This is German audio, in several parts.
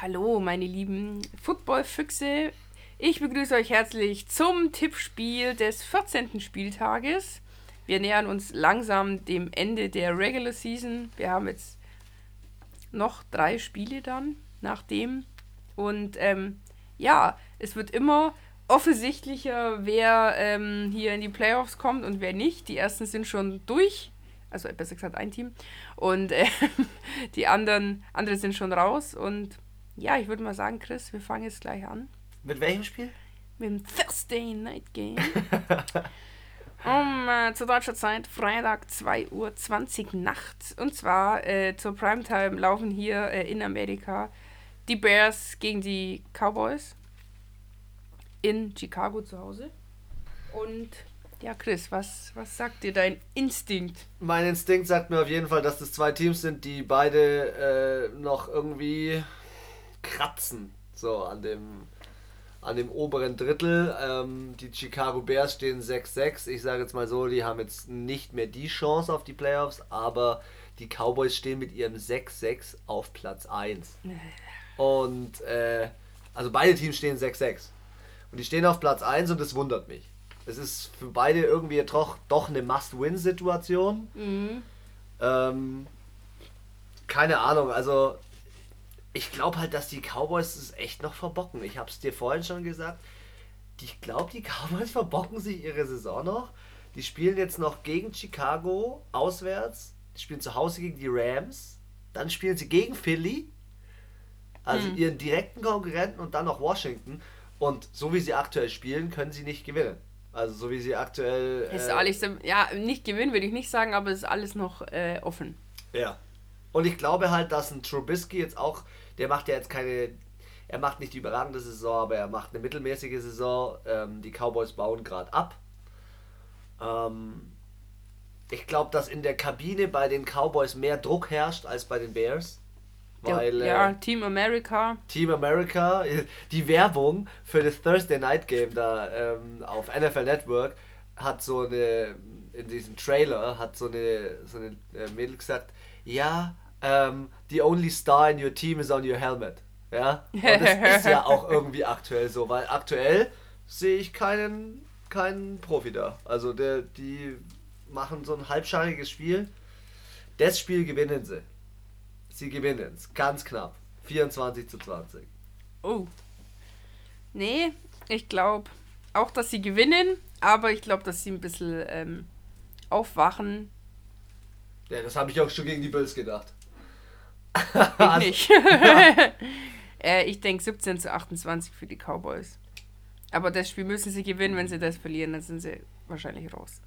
Hallo, meine lieben Football-Füchse. Ich begrüße euch herzlich zum Tippspiel des 14. Spieltages. Wir nähern uns langsam dem Ende der Regular Season. Wir haben jetzt noch drei Spiele dann nach dem. Und ähm, ja, es wird immer offensichtlicher, wer ähm, hier in die Playoffs kommt und wer nicht. Die ersten sind schon durch. Also besser gesagt ein Team. Und äh, die anderen, andere sind schon raus. Und ja, ich würde mal sagen, Chris, wir fangen jetzt gleich an. Mit welchem Spiel? Mit dem Thursday Night Game. um äh, zu deutscher Zeit Freitag 2.20 Uhr nachts. Und zwar äh, zur Primetime laufen hier äh, in Amerika die Bears gegen die Cowboys in Chicago zu Hause. Und ja, Chris, was, was sagt dir dein Instinkt? Mein Instinkt sagt mir auf jeden Fall, dass das zwei Teams sind, die beide äh, noch irgendwie kratzen. So an dem, an dem oberen Drittel. Ähm, die Chicago Bears stehen 6-6. Ich sage jetzt mal so, die haben jetzt nicht mehr die Chance auf die Playoffs, aber die Cowboys stehen mit ihrem 6-6 auf Platz 1. Und äh, also beide Teams stehen 6-6. Und die stehen auf Platz 1 und das wundert mich. Es ist für beide irgendwie doch, doch eine Must-Win-Situation. Mhm. Ähm, keine Ahnung, also ich glaube halt, dass die Cowboys es echt noch verbocken. Ich habe es dir vorhin schon gesagt. Ich glaube, die Cowboys verbocken sich ihre Saison noch. Die spielen jetzt noch gegen Chicago auswärts. Die spielen zu Hause gegen die Rams. Dann spielen sie gegen Philly. Also hm. ihren direkten Konkurrenten und dann noch Washington. Und so wie sie aktuell spielen, können sie nicht gewinnen. Also so wie sie aktuell. Äh, ist alles, ja, nicht gewinnen würde ich nicht sagen, aber es ist alles noch äh, offen. Ja. Und ich glaube halt, dass ein Trubisky jetzt auch der macht ja jetzt keine, er macht nicht die überragende Saison, aber er macht eine mittelmäßige Saison. Ähm, die Cowboys bauen gerade ab. Ähm, ich glaube, dass in der Kabine bei den Cowboys mehr Druck herrscht als bei den Bears. Weil, ja, äh, Team America. Team America, die Werbung für das Thursday Night Game da ähm, auf NFL Network hat so eine, in diesem Trailer hat so eine, so eine äh, Mädel gesagt, ja, ähm, the only star in your team is on your helmet. Ja, und das ist ja auch irgendwie aktuell so, weil aktuell sehe ich keinen, keinen Profi da. Also der, die machen so ein halbschariges Spiel. Das Spiel gewinnen sie. Sie gewinnen es, ganz knapp. 24 zu 20. Oh. Nee, ich glaube auch, dass sie gewinnen, aber ich glaube, dass sie ein bisschen ähm, aufwachen. Ja, das habe ich auch schon gegen die Bills gedacht. Ich also, nicht. äh, ich denke 17 zu 28 für die Cowboys. Aber das Spiel müssen sie gewinnen. Wenn sie das verlieren, dann sind sie wahrscheinlich raus.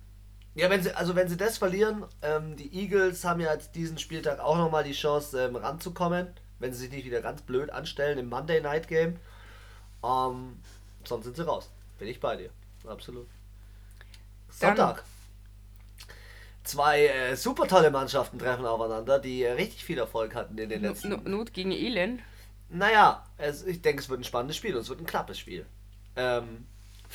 Ja, wenn sie, also wenn sie das verlieren, ähm, die Eagles haben ja diesen Spieltag auch nochmal die Chance, ähm, ranzukommen, wenn sie sich nicht wieder ganz blöd anstellen im Monday Night Game. Ähm, sonst sind sie raus. Bin ich bei dir. Absolut. Sonntag. Zwei äh, super tolle Mannschaften treffen aufeinander, die äh, richtig viel Erfolg hatten in den letzten. Not, Not gegen Elend. Naja, es, ich denke, es wird ein spannendes Spiel und es wird ein knappes Spiel. Ähm,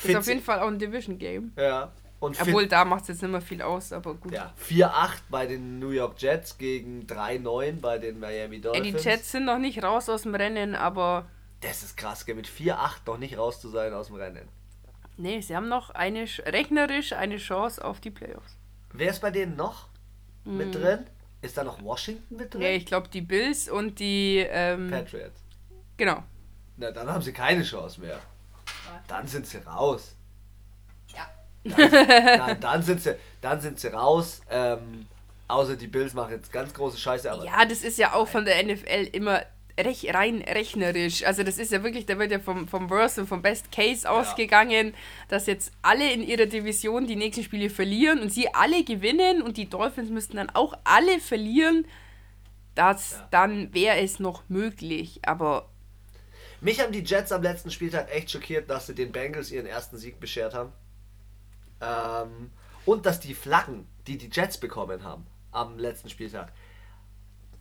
ist auf jeden Fall auch ein Division-Game. Ja. Und Obwohl, da macht es jetzt nicht mehr viel aus, aber gut. Ja, 4-8 bei den New York Jets gegen 3-9 bei den Miami Dolphins. Ja, die Jets sind noch nicht raus aus dem Rennen, aber... Das ist krass, mit 4-8 noch nicht raus zu sein aus dem Rennen. Nee, sie haben noch eine, rechnerisch eine Chance auf die Playoffs. Wer ist bei denen noch mm. mit drin? Ist da noch Washington mit drin? Ja, ich glaube die Bills und die ähm, Patriots. Genau. Na, dann haben sie keine Chance mehr. Dann sind sie raus. Ja. Dann, nein, dann sind sie, dann sind sie raus. Ähm, außer die Bills machen jetzt ganz große Scheiße. Aber ja, das ist ja auch von der NFL immer rech, rein rechnerisch. Also das ist ja wirklich, da wird ja vom, vom Worst und vom Best Case ausgegangen, ja. dass jetzt alle in ihrer Division die nächsten Spiele verlieren und sie alle gewinnen und die Dolphins müssten dann auch alle verlieren. Das, ja. dann wäre es noch möglich, aber... Mich haben die Jets am letzten Spieltag echt schockiert, dass sie den Bengals ihren ersten Sieg beschert haben. Ähm, und dass die Flaggen, die die Jets bekommen haben am letzten Spieltag,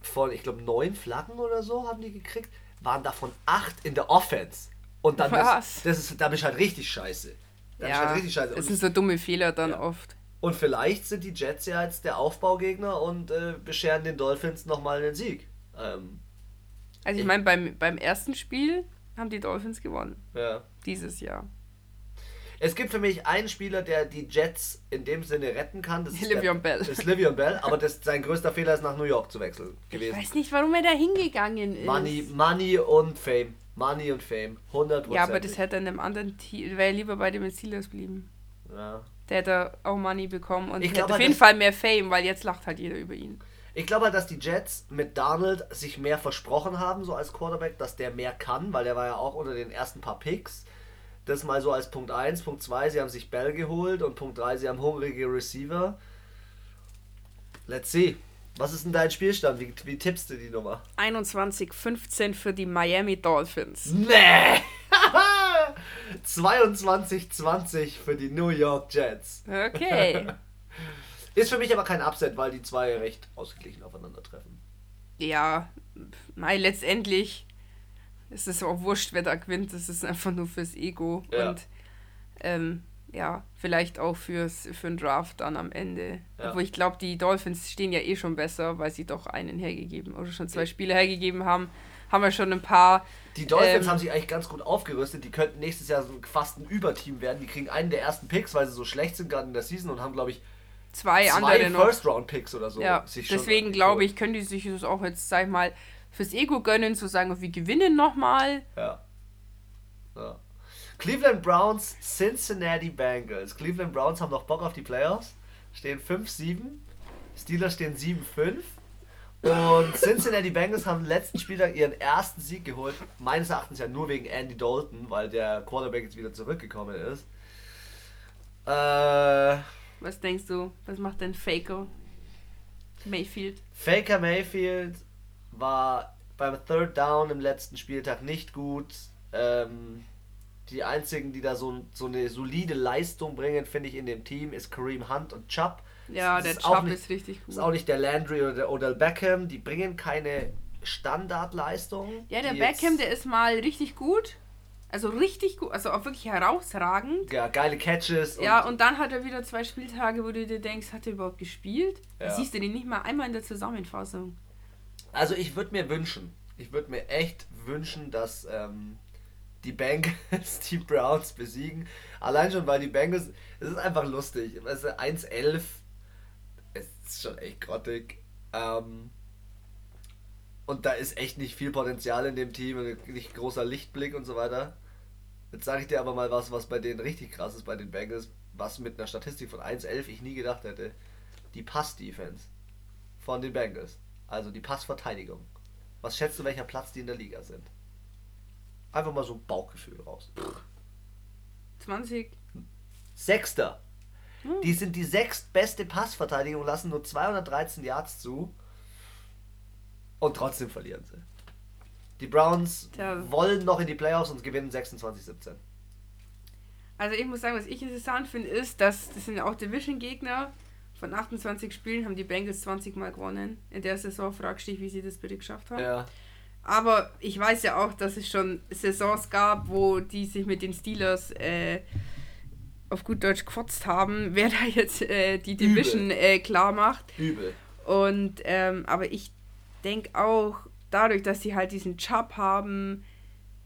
von, ich glaube, neun Flaggen oder so haben die gekriegt, waren davon acht in der Offense. Und dann? Das, das ist, da bin ich halt richtig scheiße. Da ja, halt richtig scheiße. das sind so dumme Fehler dann ja. oft. Und vielleicht sind die Jets ja jetzt der Aufbaugegner und äh, bescheren den Dolphins nochmal einen Sieg. Ähm, Also ich meine, beim, beim ersten Spiel haben die Dolphins gewonnen. Ja. Dieses Jahr. Es gibt für mich einen Spieler, der die Jets in dem Sinne retten kann. Das ist Livion der, Bell. Das ist Livion Bell, aber das, sein größter Fehler ist nach New York zu wechseln Ich gewesen. weiß nicht, warum er da hingegangen ist. Money, Money und Fame. Money und Fame. 100%. Ja, aber das hätte in einem anderen Team, wäre lieber bei den Steelers blieben. Ja. Der hätte auch Money bekommen und Ich hätte glaub auf halt, jeden Fall mehr Fame, weil jetzt lacht halt jeder über ihn. Ich glaube halt, dass die Jets mit Darnold sich mehr versprochen haben, so als Quarterback, dass der mehr kann, weil der war ja auch unter den ersten paar Picks. Das mal so als Punkt 1. Punkt 2, sie haben sich Bell geholt und Punkt 3, sie haben hungrige Receiver. Let's see. Was ist denn dein Spielstand? Wie, wie tippst du die Nummer? 21-15 für die Miami Dolphins. Nee! 22-20 für die New York Jets. Okay. Ist für mich aber kein Upset, weil die zwei recht ausgeglichen aufeinandertreffen. ja, mei, letztendlich ist es auch wurscht, wer da gewinnt. Das ist einfach nur fürs Ego. Ja. Und ähm, ja, vielleicht auch fürs, für den Draft dann am Ende. Ja. Obwohl ich glaube, die Dolphins stehen ja eh schon besser, weil sie doch einen hergegeben oder schon zwei Spiele hergegeben haben. Haben wir schon ein paar. Die Dolphins Ähm, haben sich eigentlich ganz gut aufgerüstet. Die könnten nächstes Jahr so fast ein Überteam werden. Die kriegen einen der ersten Picks, weil sie so schlecht sind gerade in der Season und haben, glaube ich, Zwei, zwei andere. First-Round-Picks oder so. Ja, deswegen glaube ich, können die sich das auch jetzt, sag ich mal, fürs Ego gönnen, zu sagen, wir gewinnen nochmal. Ja. ja. Cleveland Browns, Cincinnati Bengals. Cleveland Browns haben noch Bock auf die Playoffs. Stehen 5-7. Steelers stehen 7-5. Und Cincinnati Bengals haben letzten Spieltag ihren ersten Sieg geholt. Meines Erachtens ja nur wegen Andy Dalton, weil der Quarterback jetzt wieder zurückgekommen ist. Äh, Was denkst du? Was macht denn Faker? Mayfield. Faker Mayfield war beim Third Down im letzten Spieltag nicht gut. Ähm, die einzigen, die da so, so eine solide Leistung bringen, finde ich, in dem Team, ist Kareem Hunt und Chubb. Ja, Das der ist Chubb nicht- ist richtig gut. Ist auch nicht der Landry oder der Odell Beckham. Die bringen keine Standardleistung. Ja, der Beckham, der ist mal richtig gut. Also richtig gut, also auch wirklich herausragend. Ja, geile Catches. ja, und dann hat er wieder zwei Spieltage, wo du dir denkst, hat er überhaupt gespielt? Da Ja. siehst du den nicht mal einmal in der Zusammenfassung. Also ich würde mir wünschen, ich würde mir echt wünschen, dass ähm, die Bengals die Browns besiegen. Allein schon, weil die Bengals, es ist einfach lustig. Also 1-11, es ist schon echt grottig. Ähm, und da ist echt nicht viel Potenzial in dem Team, nicht großer Lichtblick und so weiter. Jetzt sage ich dir aber mal was, was bei denen richtig krass ist, bei den Bengals, was mit einer Statistik von 1-11 ich nie gedacht hätte. Die Pass-Defense von den Bengals. Also die Passverteidigung. Was schätzt du, welcher Platz die in der Liga sind? Einfach mal so ein Bauchgefühl raus. 20. Sechster. Die sind die sechstbeste Passverteidigung, lassen nur 213 Yards zu. Und trotzdem verlieren sie. Die Browns Tja. wollen noch in die Playoffs und gewinnen 26-17. Also ich muss sagen, was ich interessant finde, ist, dass das sind ja auch Division-Gegner. Von 28 Spielen haben die Bengals 20 Mal gewonnen. In der Saison fragst du dich, wie sie das bitte geschafft haben. Ja. Aber ich weiß ja auch, dass es schon Saisons gab, wo die sich mit den Steelers äh, auf gut Deutsch gefotzt haben, wer da jetzt äh, die Division äh, klar macht. Übel. Und ähm, aber ich denke auch, dadurch, dass sie halt diesen Job haben,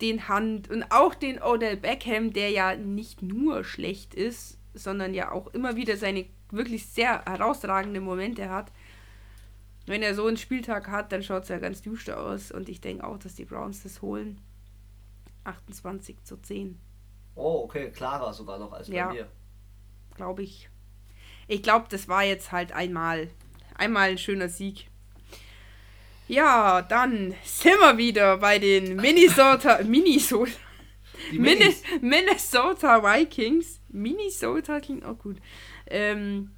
den Hand und auch den Odell Beckham, der ja nicht nur schlecht ist, sondern ja auch immer wieder seine wirklich sehr herausragenden Momente hat. Wenn er so einen Spieltag hat, dann schaut es ja ganz düster aus. Und ich denke auch, dass die Browns das holen. 28 zu 10, Oh, okay, klarer sogar noch als bei Ja. mir. glaube ich. Ich glaube, das war jetzt halt einmal, einmal ein schöner Sieg. Ja, dann sind wir wieder bei den Minnesota, Minnesota. Minnesota Vikings. Minnesota klingt auch gut. Ähm,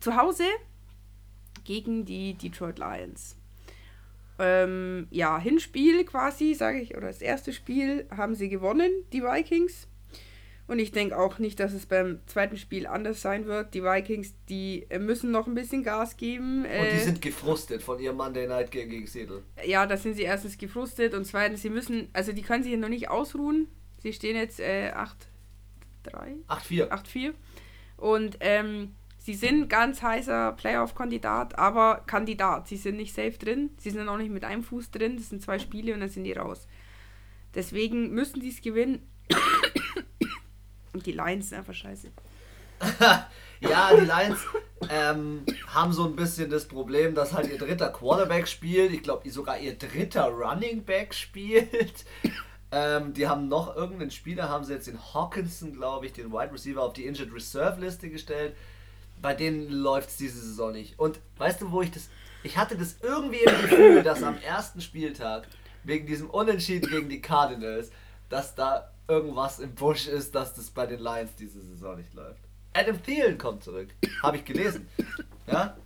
zu Hause gegen die Detroit Lions. Ähm, ja, Hinspiel quasi, sage ich, oder das erste Spiel haben sie gewonnen, die Vikings. Und ich denke auch nicht, dass es beim zweiten Spiel anders sein wird. Die Vikings, die äh, müssen noch ein bisschen Gas geben. Und die Äh, sind gefrustet von ihrem Monday Night Game gegen Seattle. ja, da sind sie erstens gefrustet und zweitens, sie müssen, also die können sich noch nicht ausruhen. Sie stehen jetzt äh, 8-3, 8-4. 8-4. Und ähm, Sie sind ganz heißer Playoff-Kandidat, aber Kandidat. Sie sind nicht safe drin. Sie sind auch nicht mit einem Fuß drin. Das sind zwei Spiele und dann sind die raus. Deswegen müssen die es gewinnen. Und die Lions sind einfach scheiße. ja, die Lions ähm, haben so ein bisschen das Problem, dass halt ihr dritter Quarterback spielt. Ich glaube, sogar ihr dritter Running Back spielt. Ähm, die haben noch irgendeinen Spieler, haben sie jetzt den Hawkinson, glaube ich, den Wide Receiver auf die Injured Reserve Liste gestellt. Bei denen läuft es diese Saison nicht. Und weißt du, wo ich das. Ich hatte das irgendwie im Gefühl, dass am ersten Spieltag, wegen diesem Unentschieden gegen die Cardinals, dass da irgendwas im Busch ist, dass das bei den Lions diese Saison nicht läuft. Adam Thielen kommt zurück. Habe ich gelesen. Ja?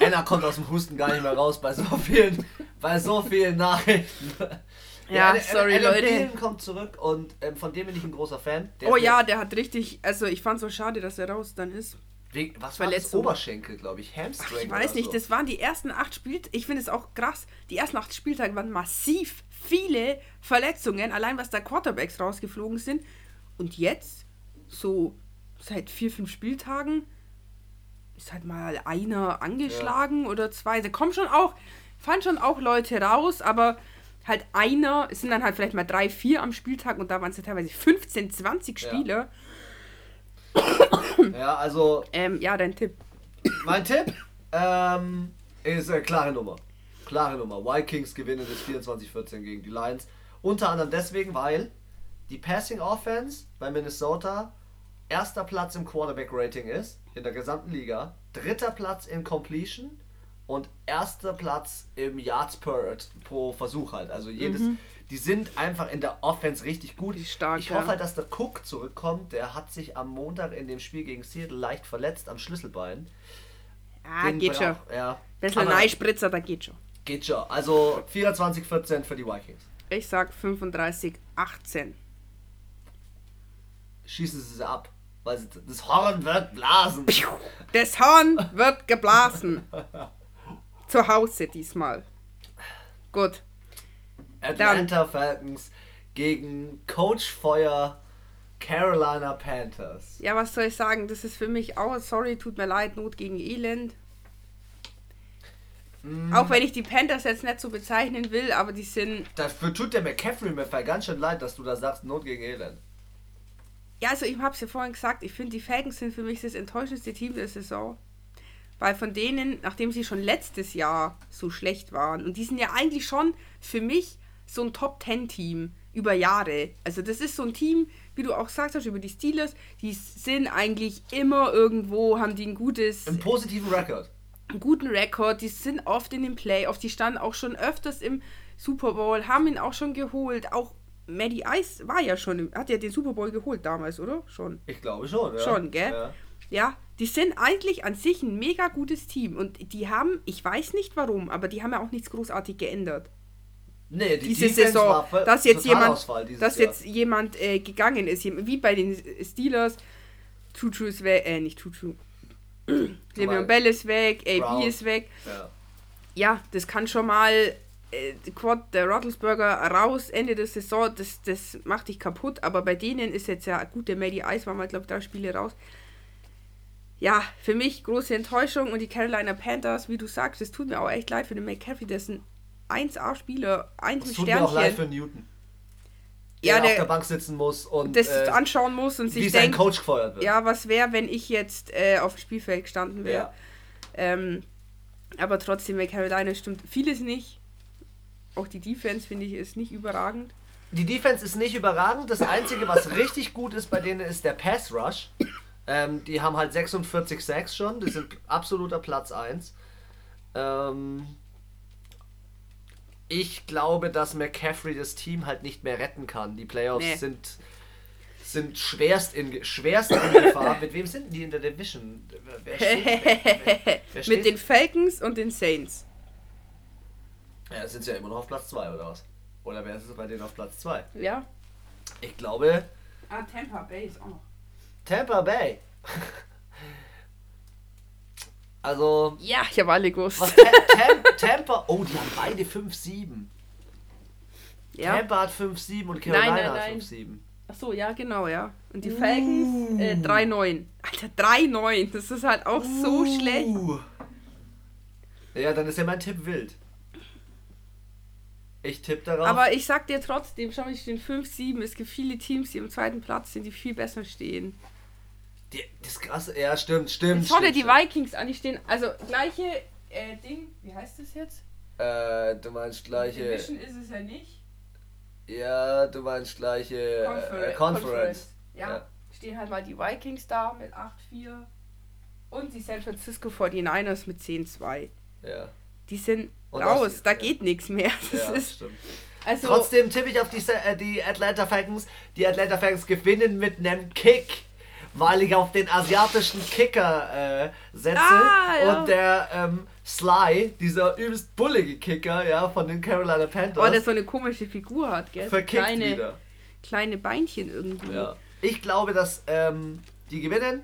Anna kommt aus dem Husten gar nicht mehr raus bei so vielen, bei so vielen Nachrichten. Ja, ja sorry Adam Leute. Thielen kommt zurück und ähm, von dem bin ich ein großer Fan. Der oh ja, der hat richtig, also ich fand es so schade, dass er raus dann ist. Wegen, was war das? Oberschenkel, glaube ich. Hamstring. Ach, ich weiß nicht, so. das waren die ersten acht Spieltage. Ich finde es auch krass. Die ersten acht Spieltage waren massiv viele Verletzungen, allein was da Quarterbacks rausgeflogen sind. Und jetzt, so seit vier, fünf Spieltagen, ist halt mal einer angeschlagen ja. oder zwei. Da kommen schon auch, fahren schon auch Leute raus, aber halt einer, es sind dann halt vielleicht mal drei, vier am Spieltag und da waren es ja teilweise 15, 20 Spiele. Ja. Ja, also. Ähm, ja, dein Tipp. Mein Tipp ähm, ist eine klare Nummer. Klare Nummer. Vikings gewinnen das 24-14 gegen die Lions. Unter anderem deswegen, weil die Passing Offense bei Minnesota erster Platz im Quarterback-Rating ist in der gesamten Liga, dritter Platz in Completion und erster Platz im Yards per pro Versuch halt. Also jedes, mhm. die sind einfach in der Offense richtig gut. Stark, ich hoffe halt, dass der Cook zurückkommt. Der hat sich am Montag in dem Spiel gegen Seattle leicht verletzt am Schlüsselbein. Ah, Den geht schon. Ja. Bisschen Neispritzer, da geht schon. Geht schon. Also 24-14 für die Vikings. Ich sag 35-18. Schießen sie sie ab. Weil sie, das Horn wird blasen. Das Horn wird geblasen. Zu Hause diesmal. Gut. Atlanta Dann. Falcons gegen Coach Feuer Carolina Panthers. Ja, was soll ich sagen? Das ist für mich auch, sorry, tut mir leid, Not gegen Elend. Mm. Auch wenn ich die Panthers jetzt nicht so bezeichnen will, aber die sind. Dafür tut der McCaffrey mir ganz schön leid, dass du da sagst, Not gegen Elend. Ja, also ich habe es ja vorhin gesagt, ich finde, die Falcons sind für mich das enttäuschendste Team der Saison. Weil von denen, nachdem sie schon letztes Jahr so schlecht waren, und die sind ja eigentlich schon für mich so ein Top-10-Team über Jahre. Also das ist so ein Team, wie du auch gesagt hast, über die Steelers, die sind eigentlich immer irgendwo, haben die ein gutes... Einen positiven Rekord. Einen guten Rekord, die sind oft in den Playoffs, die standen auch schon öfters im Super Bowl, haben ihn auch schon geholt, auch Maddie Ice war ja schon, hat ja den Super Bowl geholt damals, oder? Schon. Ich glaube schon, ja. Schon, gell? Ja. ja. die sind eigentlich an sich ein mega gutes Team und die haben, ich weiß nicht warum, aber die haben ja auch nichts großartig geändert. Nee, die diese Defense Saison, dass jetzt jemand, dass jetzt jemand äh, gegangen ist, wie bei den Steelers, Tutu ist weg, äh, nicht Tutu. Le'Veon Bell ist weg, AB Brown. ist weg. Ja. ja, das kann schon mal Quad, der Rattlesburger raus, Ende der Saison, das, das macht dich kaputt. Aber bei denen ist jetzt ja gut, der Maddie Ice war mal, glaube ich, drei Spiele raus. Ja, für mich große Enttäuschung und die Carolina Panthers, wie du sagst, es tut mir auch echt leid für den McCaffrey, der ist ein 1A-Spieler, ein Sternchen. tut mir auch leid für Newton. Der, ja, der auf der Bank sitzen muss und das äh, anschauen muss und sich wie denkt, Coach gefeuert wird. Ja, was wäre, wenn ich jetzt äh, auf dem Spielfeld gestanden wäre. Ja. Ähm, aber trotzdem, bei Carolina stimmt vieles nicht. Auch die Defense, finde ich, ist nicht überragend. Die Defense ist nicht überragend. Das Einzige, was richtig gut ist bei denen, ist der Pass Rush. Ähm, die haben halt 46 Sacks schon. Die sind absoluter Platz 1. Ähm, ich glaube, dass McCaffrey das Team halt nicht mehr retten kann. Die Playoffs nee. sind, sind schwerst in, schwerst in Gefahr. Mit wem sind die in der Division? Wer steht, wer, wer, Mit den Falcons und den Saints. Ja, sind sie ja immer noch auf Platz 2 oder was? Oder wer ist es bei denen auf Platz 2? Ja. Ich glaube. Ah, Tampa Bay ist auch noch. Tampa Bay. also. Ja, ich habe alle gewusst. Was, Tam, Tampa. Oh, die haben beide 5-7. Ja. Tampa hat 5-7 und Carolina nein, nein, nein. hat 5-7. Ach so, ja, genau, ja. Und die Falcons äh, 3-9. Alter, 3-9. Das ist halt auch so schlecht. Uh. Ja, dann ist ja mein Tipp wild. Ich tippe darauf. Aber ich sag dir trotzdem, schau, ich stehen 5-7. Es gibt viele Teams, die im zweiten Platz sind, die viel besser stehen. die, das ist krass. Ja, stimmt, stimmt. Schau dir die. Vikings an, die stehen, also gleiche äh, Ding, wie heißt das jetzt? Äh, du meinst gleiche. Division ist es ja nicht. Ja, du meinst gleiche Confer äh, Conference. Ja, Ja. stehen halt mal die Vikings da mit 8-4 und die San Francisco 49ers mit 10-2. Ja, Die sind raus, das- da geht nichts mehr. Das ja ist, stimmt. also, Trotzdem tippe ich auf die, äh, die Atlanta Falcons. Die Atlanta Falcons gewinnen mit einem Kick, weil ich auf den asiatischen Kicker äh, setze. Ah, ja. Und der ähm, Sly, dieser übelst bullige Kicker ja, von den Carolina oh, Panthers, der so eine komische Figur hat, gell? Verkickt kleine, wieder. kleine Beinchen irgendwie. Ja. Ich glaube, dass ähm, die gewinnen,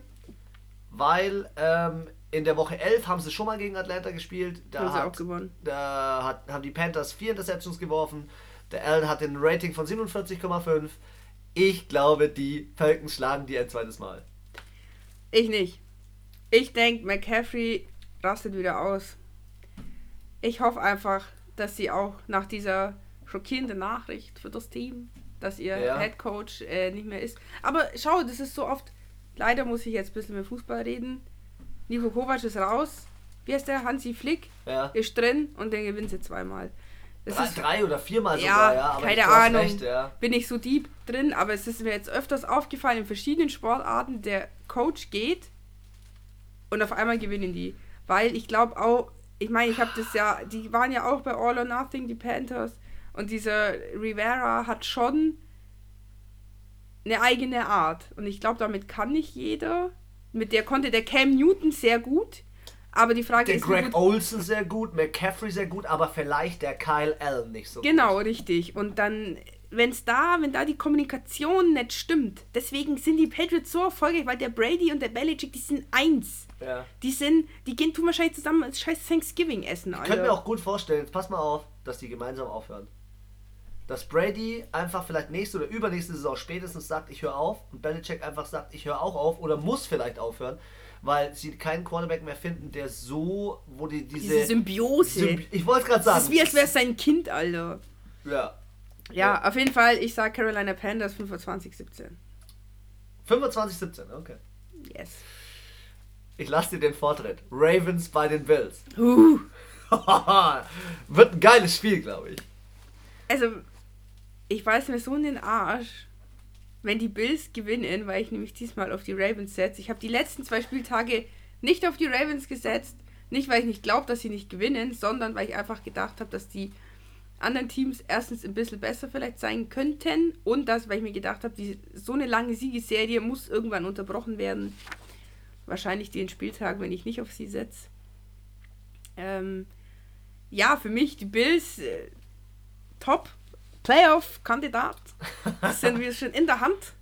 weil ähm, in der Woche 11 haben sie schon mal gegen Atlanta gespielt. Da, Haben sie auch hat, gewonnen. da hat, haben die Panthers vier Interceptions geworfen. Der Allen hat ein Rating von 47,5. Ich glaube, die Falcons schlagen die ein zweites Mal. Ich nicht. Ich denke, McCaffrey rastet wieder aus. Ich hoffe einfach, dass sie auch nach dieser schockierenden Nachricht für das Team, dass ihr Ja. Head Coach äh, nicht mehr ist. Aber schau, das ist so oft. Leider muss ich jetzt ein bisschen mit Fußball reden. Nico Kovac ist raus. Wie heißt der? Hansi Flick Ja. ist drin und dann gewinnt sie zweimal. Das Drei, ist drei oder viermal Ja, sogar, ja. Aber keine Ahnung. Recht, ja. bin ich so deep drin, aber es ist mir jetzt öfters aufgefallen in verschiedenen Sportarten, der Coach geht und auf einmal gewinnen die. Weil ich glaube auch, ich meine, ich habe das ja, die waren ja auch bei All or Nothing, die Panthers, und dieser Rivera hat schon eine eigene Art. Und ich glaube, damit kann nicht jeder. Mit der konnte der Cam Newton sehr gut. Aber die Frage Der ist, wie Greg Olsen sehr gut, McCaffrey sehr gut, aber vielleicht der Kyle Allen nicht so Genau, gut. richtig. Und dann, wenn es da, wenn da die Kommunikation nicht stimmt, deswegen sind die Patriots so erfolgreich, weil der Brady und der Belichick, die sind eins. Ja. Die sind, die gehen, tun wahrscheinlich zusammen als scheiß Thanksgiving essen, Ich könnte mir auch gut vorstellen, jetzt pass mal auf, dass die gemeinsam aufhören. Dass Brady einfach vielleicht nächste oder übernächste Saison spätestens sagt, ich höre auf und Belichick einfach sagt, ich höre auch auf oder muss vielleicht aufhören, weil sie keinen Quarterback mehr finden, der so, wo die diese, Diese Symbiose. Symbi- ich wollte es gerade sagen. ist wie, als wäre es sein Kind, Alter. ja. Ja, auf jeden Fall, ich sag Carolina Panthers 25-17. 25-17, okay. Yes. Ich lasse dir den Vortritt. Ravens bei den Bills. Uh. Wird ein geiles Spiel, glaube ich. Also, ich weiß mir so in den Arsch, wenn die Bills gewinnen, weil ich nämlich diesmal auf die Ravens setze. Ich habe die letzten zwei Spieltage nicht auf die Ravens gesetzt. Nicht, weil ich nicht glaube, dass sie nicht gewinnen, sondern weil ich einfach gedacht habe, dass die anderen Teams erstens ein bisschen besser vielleicht sein könnten und das, weil ich mir gedacht habe, so eine lange Siegesserie muss irgendwann unterbrochen werden. Wahrscheinlich den Spieltag, wenn ich nicht auf sie setze. Ähm, ja, für mich die Bills äh, top Playoff-Kandidat. Das sind wir schon in der Hand.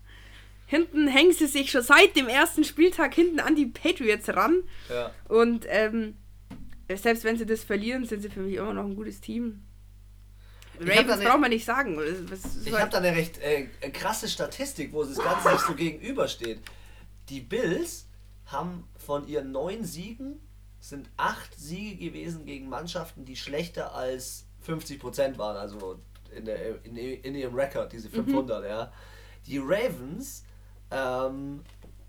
Hinten hängen sie sich schon seit dem ersten Spieltag hinten an die Patriots ran. Ja. Und ähm, selbst wenn sie das verlieren, sind sie für mich immer noch ein gutes Team. Ravens ne- braucht man nicht sagen. Ich habe da eine recht äh, krasse Statistik, wo das Ganze sich so gegenübersteht. Die Bills haben von ihren neun Siegen sind acht Siege gewesen gegen Mannschaften, die schlechter als 50% waren, also in, der, in, in ihrem Rekord, diese 500, ja. Die Ravens ähm,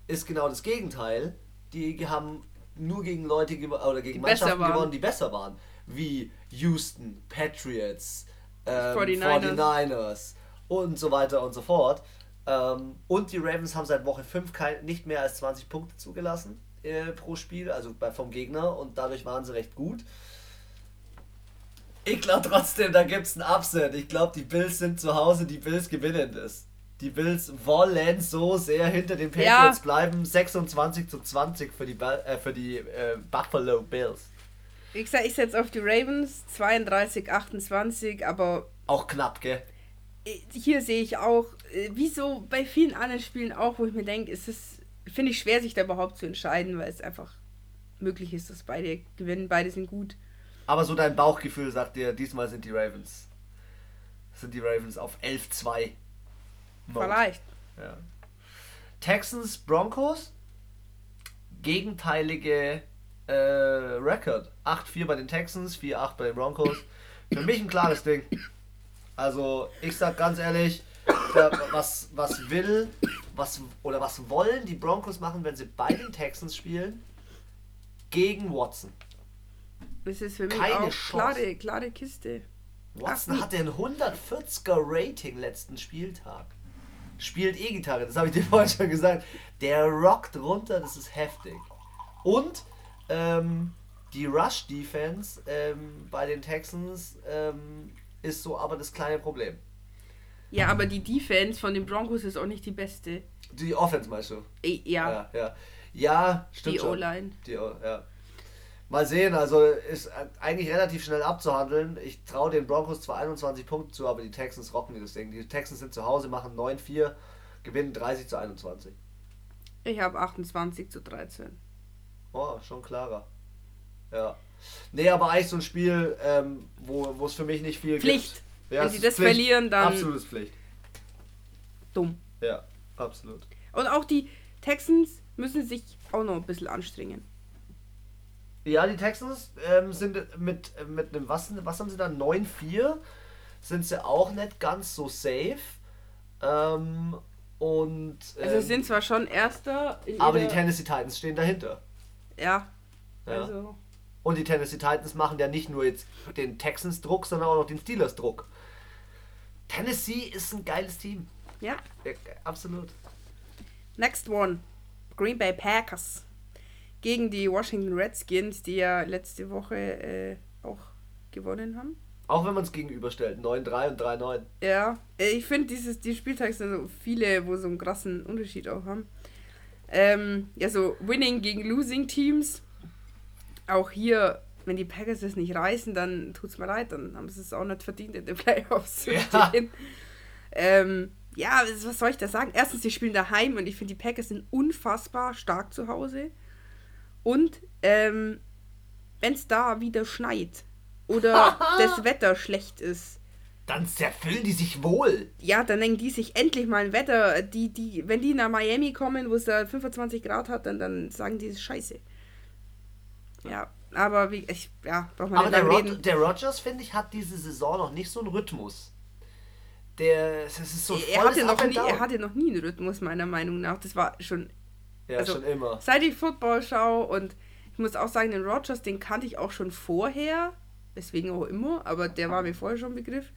ist genau das Gegenteil. Die haben nur gegen Leute oder gegen Die Mannschaften gewonnen, die besser waren. Wie Houston, Patriots, ähm, 49ers. 49ers und so weiter und so fort. Ähm, und die Ravens haben seit Woche 5 kein, nicht mehr als 20 Punkte zugelassen äh, pro Spiel, also bei, vom Gegner und dadurch waren sie recht gut. Ich glaube trotzdem, da gibt es ein Upset. Ich glaube, die Bills sind zu Hause, die Bills gewinnen das. Die Bills wollen so sehr hinter den Ja. Patriots bleiben. 26 zu 20 für die, äh, für die äh, Buffalo Bills. Wie gesagt, ich setze auf die Ravens 32, 28, aber Auch knapp, gell? hier sehe ich auch, äh, wie so bei vielen anderen Spielen auch, wo ich mir denke, es ist, finde ich schwer, sich da überhaupt zu entscheiden, weil es einfach möglich ist, dass beide gewinnen, beide sind gut. Aber so dein Bauchgefühl sagt dir, diesmal sind die Ravens. Sind die Ravens auf 11-2. Mode. Vielleicht. Ja. Texans, Broncos, gegenteilige äh, Record. 8-4 bei den Texans, 4-8 bei den Broncos. Für mich ein klares Ding. Also, ich sag ganz ehrlich, was, was will, was oder was wollen die Broncos machen, wenn sie bei den Texans spielen? Gegen Watson. Das ist für mich Keine auch Chance. klare, klare Kiste. Watson hatte ein 140er Rating letzten Spieltag. Spielt E-Gitarre, das habe ich dir vorhin schon gesagt. Der rockt runter, das ist heftig. Und ähm, die Rush-Defense ähm, bei den Texans ähm, ist so aber das kleine Problem. Ja, aber die Defense von den Broncos ist auch nicht die beste. Die Offense meinst du? Ja, Ja, ja. Ja, stimmt die. O-Line. Die O- ja. Mal sehen, also ist eigentlich relativ schnell abzuhandeln. Ich traue den Broncos zwar 21 Punkte zu, aber die Texans rocken dieses Ding. Die Texans sind zu Hause, machen 9-4, gewinnen 30 zu 21. Ich habe 28 zu 13. Oh, schon klarer. Ja. Nee, aber eigentlich so ein Spiel, ähm, wo es für mich nicht viel Pflicht. gibt. Ja, Wenn sie das Pflicht. verlieren, dann- Absolutes Pflicht. Dumm. Ja, absolut. Und auch die Texans müssen sich auch noch ein bisschen anstrengen. Ja, die Texans ähm, sind mit, mit einem, was, was haben sie da, 9-4, sind sie auch nicht ganz so safe. Ähm, und, Also ähm, sie sind zwar schon Erster. aber die Tennessee Titans stehen dahinter. Ja. Ja. Also. Und die Tennessee Titans machen ja nicht nur jetzt den Texans Druck, sondern auch noch den Steelers Druck. Tennessee ist ein geiles Team. Ja. Ja, absolut. Next one. Green Bay Packers. Gegen die Washington Redskins, die ja letzte Woche äh, auch gewonnen haben. Auch wenn man es gegenüberstellt. 9-3 und 3-9. Ja, äh, ich finde dieses die Spieltage sind so viele, wo so einen krassen Unterschied auch haben. Ähm, ja, so Winning gegen Losing Teams. Auch hier, wenn die Packers es nicht reißen, dann tut's mir leid, dann haben sie es auch nicht verdient, in den Playoffs zu Ja. stehen. Ähm, ja, was was soll ich da sagen? Erstens, die spielen daheim und ich finde, die Packers sind unfassbar stark zu Hause. Und ähm, wenn es da wieder schneit oder das Wetter schlecht ist, Dann zerfüllen die sich wohl. ja, dann denken die sich endlich mal ein Wetter. Die, die, wenn die nach Miami kommen, wo es da 25 Grad hat, dann, dann sagen die, es scheiße. Ja, aber wie, ich, ja, braucht man Aber nicht der, lang Rod reden. der Rogers, finde ich, hat diese Saison noch nicht so einen Rhythmus. Der, das ist so ein er, hatte noch nie, er hatte noch nie einen Rhythmus, meiner Meinung nach. Das war schon, Ja, also- schon immer. seit ich Football schaue und ich muss auch sagen, den Rogers, den kannte ich auch schon vorher. Deswegen auch immer, aber der war mir vorher schon ein Begriff.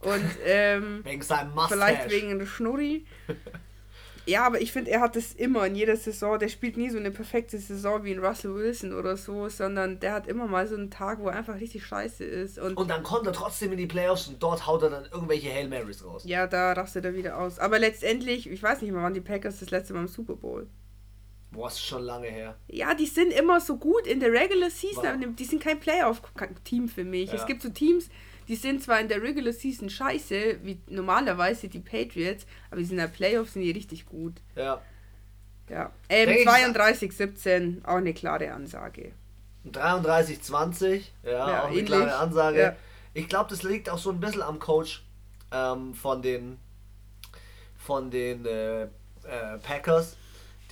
Und ähm, Wegen seinem Mustache. Vielleicht wegen der Schnurri. Ja, aber ich finde, er hat das immer in jeder Saison. Der spielt nie so eine perfekte Saison wie ein Russell Wilson oder so, sondern der hat immer mal so einen Tag, wo er einfach richtig scheiße ist. Und, Und dann kommt er trotzdem in die Playoffs und dort haut er dann irgendwelche Hail Marys raus. ja, da rastet er wieder aus. Aber letztendlich, ich weiß nicht mehr, wann die Packers das letzte Mal im Super Bowl. Boah, ist schon lange her. Ja, die sind immer so gut in der Regular Season, aber die sind kein Playoff-Team für mich. Ja. Es gibt so Teams, die sind zwar in der Regular Season scheiße, wie normalerweise die Patriots, aber die sind in der Playoffs sind die richtig gut. Ja. Ja. Ähm, Denk ich- 32-17, auch eine klare Ansage. 33-20, ja, Ja, auch eine ähnlich. klare Ansage. Ja. Ich glaube, das liegt auch so ein bisschen am Coach ähm, von den von den äh, äh, Packers.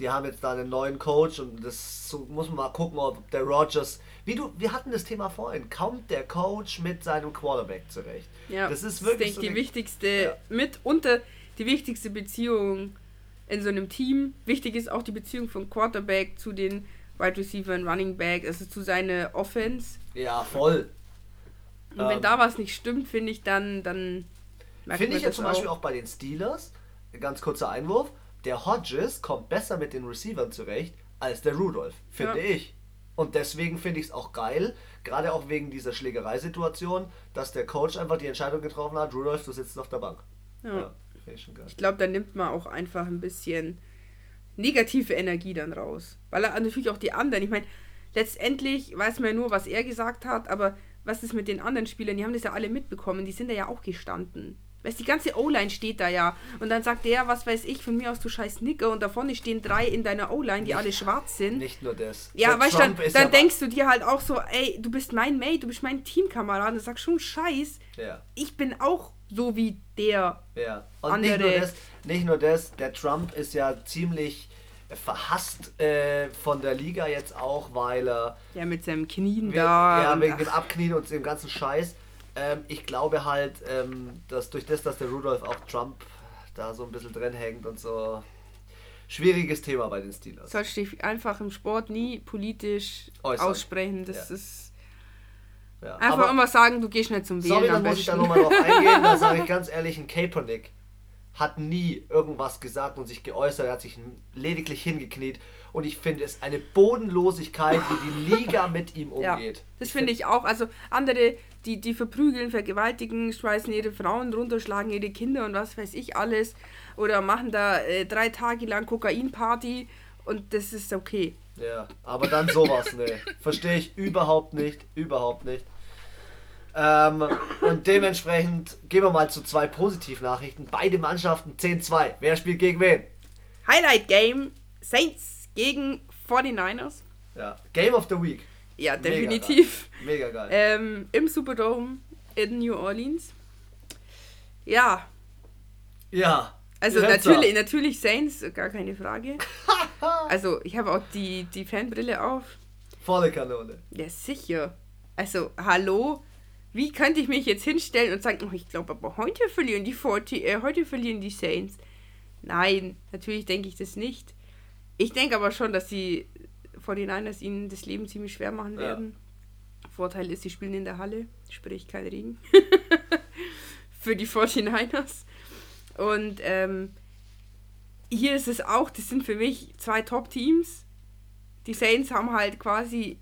Die haben jetzt da einen neuen Coach und das so, muss man mal gucken, ob der Rogers, wie du, wir hatten das Thema vorhin, kommt der Coach mit seinem Quarterback zurecht. Ja, das ist wirklich denke so die wichtigste, Ja. mitunter die wichtigste Beziehung in so einem Team. Wichtig ist auch die Beziehung vom Quarterback zu den Wide Receiver und Running Back, also zu seiner Offense. Ja, voll. Und wenn Ähm. da was nicht stimmt, finde ich, dann, dann Finde ich ja das zum Beispiel auch bei den Steelers, ganz kurzer Einwurf, der Hodges kommt besser mit den Receivern zurecht als der Rudolph, finde Ja. ich. Und deswegen finde ich es auch geil, gerade auch wegen dieser Schlägereisituation, dass der Coach einfach die Entscheidung getroffen hat, Rudolph, du sitzt auf der Bank. Ja. finde ich schon geil. Ich glaube, da nimmt man auch einfach ein bisschen negative Energie dann raus. Weil er natürlich auch die anderen, ich meine, letztendlich weiß man ja nur, was er gesagt hat, aber was ist mit den anderen Spielern? Die haben das ja alle mitbekommen, die sind da ja auch gestanden. Weißt die ganze O-Line steht da ja. Und dann sagt der, was weiß ich, von mir aus, du scheiß Nicker. Und da vorne stehen drei in deiner O-Line, die alle schwarz sind. Nicht nur das. Ja, Der weißt du, dann, dann denkst du dir halt auch so, ey, du bist mein Mate, du bist mein Teamkamerad. Und du sagst schon Scheiß. Ja, Ich bin auch so wie der. ja. Und nicht nur, Andere- das, nicht nur das, der Trump ist ja ziemlich verhasst äh, von der Liga jetzt auch, weil er Ja, mit seinem Knien We- da. Ja, wegen ach, dem Abknien und dem ganzen Scheiß. Ähm, ich glaube halt, ähm, dass durch das, dass der Rudolph auch Trump da so ein bisschen drin hängt und so. Schwieriges Thema bei den Steelers. sollst dich einfach im Sport nie politisch Äußern. aussprechen. Das Ja. ist Ja, einfach aber- immer sagen, du gehst nicht zum Wählen. Sorry, da am muss ich da nochmal drauf eingehen. Da sage ich ganz ehrlich, ein Kaepernick hat nie irgendwas gesagt und sich geäußert. Er hat sich lediglich hingekniet. Und ich finde es eine Bodenlosigkeit, wie die Liga mit ihm Ja, umgeht. das finde ich auch. Also andere, die, die verprügeln, vergewaltigen, schmeißen ihre Frauen runter, schlagen ihre Kinder und was weiß ich alles. Oder machen da äh, drei Tage lang Kokainparty und das ist okay. Ja, aber dann sowas, ne. Verstehe ich überhaupt nicht, überhaupt nicht. Ähm, und dementsprechend gehen wir mal zu zwei Positivnachrichten. Beide Mannschaften 10-2. Wer spielt gegen wen? Highlight Game: Saints gegen 49ers. Ja, Game of the Week. Ja, Mega definitiv. Mega geil. Ähm, Im Superdome in New Orleans. Ja, ja. Also natürlich, natürlich Saints, gar keine Frage. Also ich habe auch die, die Fanbrille auf. auf. Volle Kanone. Ja, sicher. Also, hallo? Wie könnte ich mich jetzt hinstellen und sagen, oh, ich glaube aber heute verlieren die 40, äh, heute verlieren die Saints. Nein, natürlich denke ich das nicht. Ich denke aber schon, dass die 49ers ihnen das Leben ziemlich schwer machen Ja. werden. Vorteil ist, sie spielen in der Halle, sprich kein Regen. Für die 49ers. Und ähm, hier ist es auch, das sind für mich zwei Top-Teams. Die Saints haben halt quasi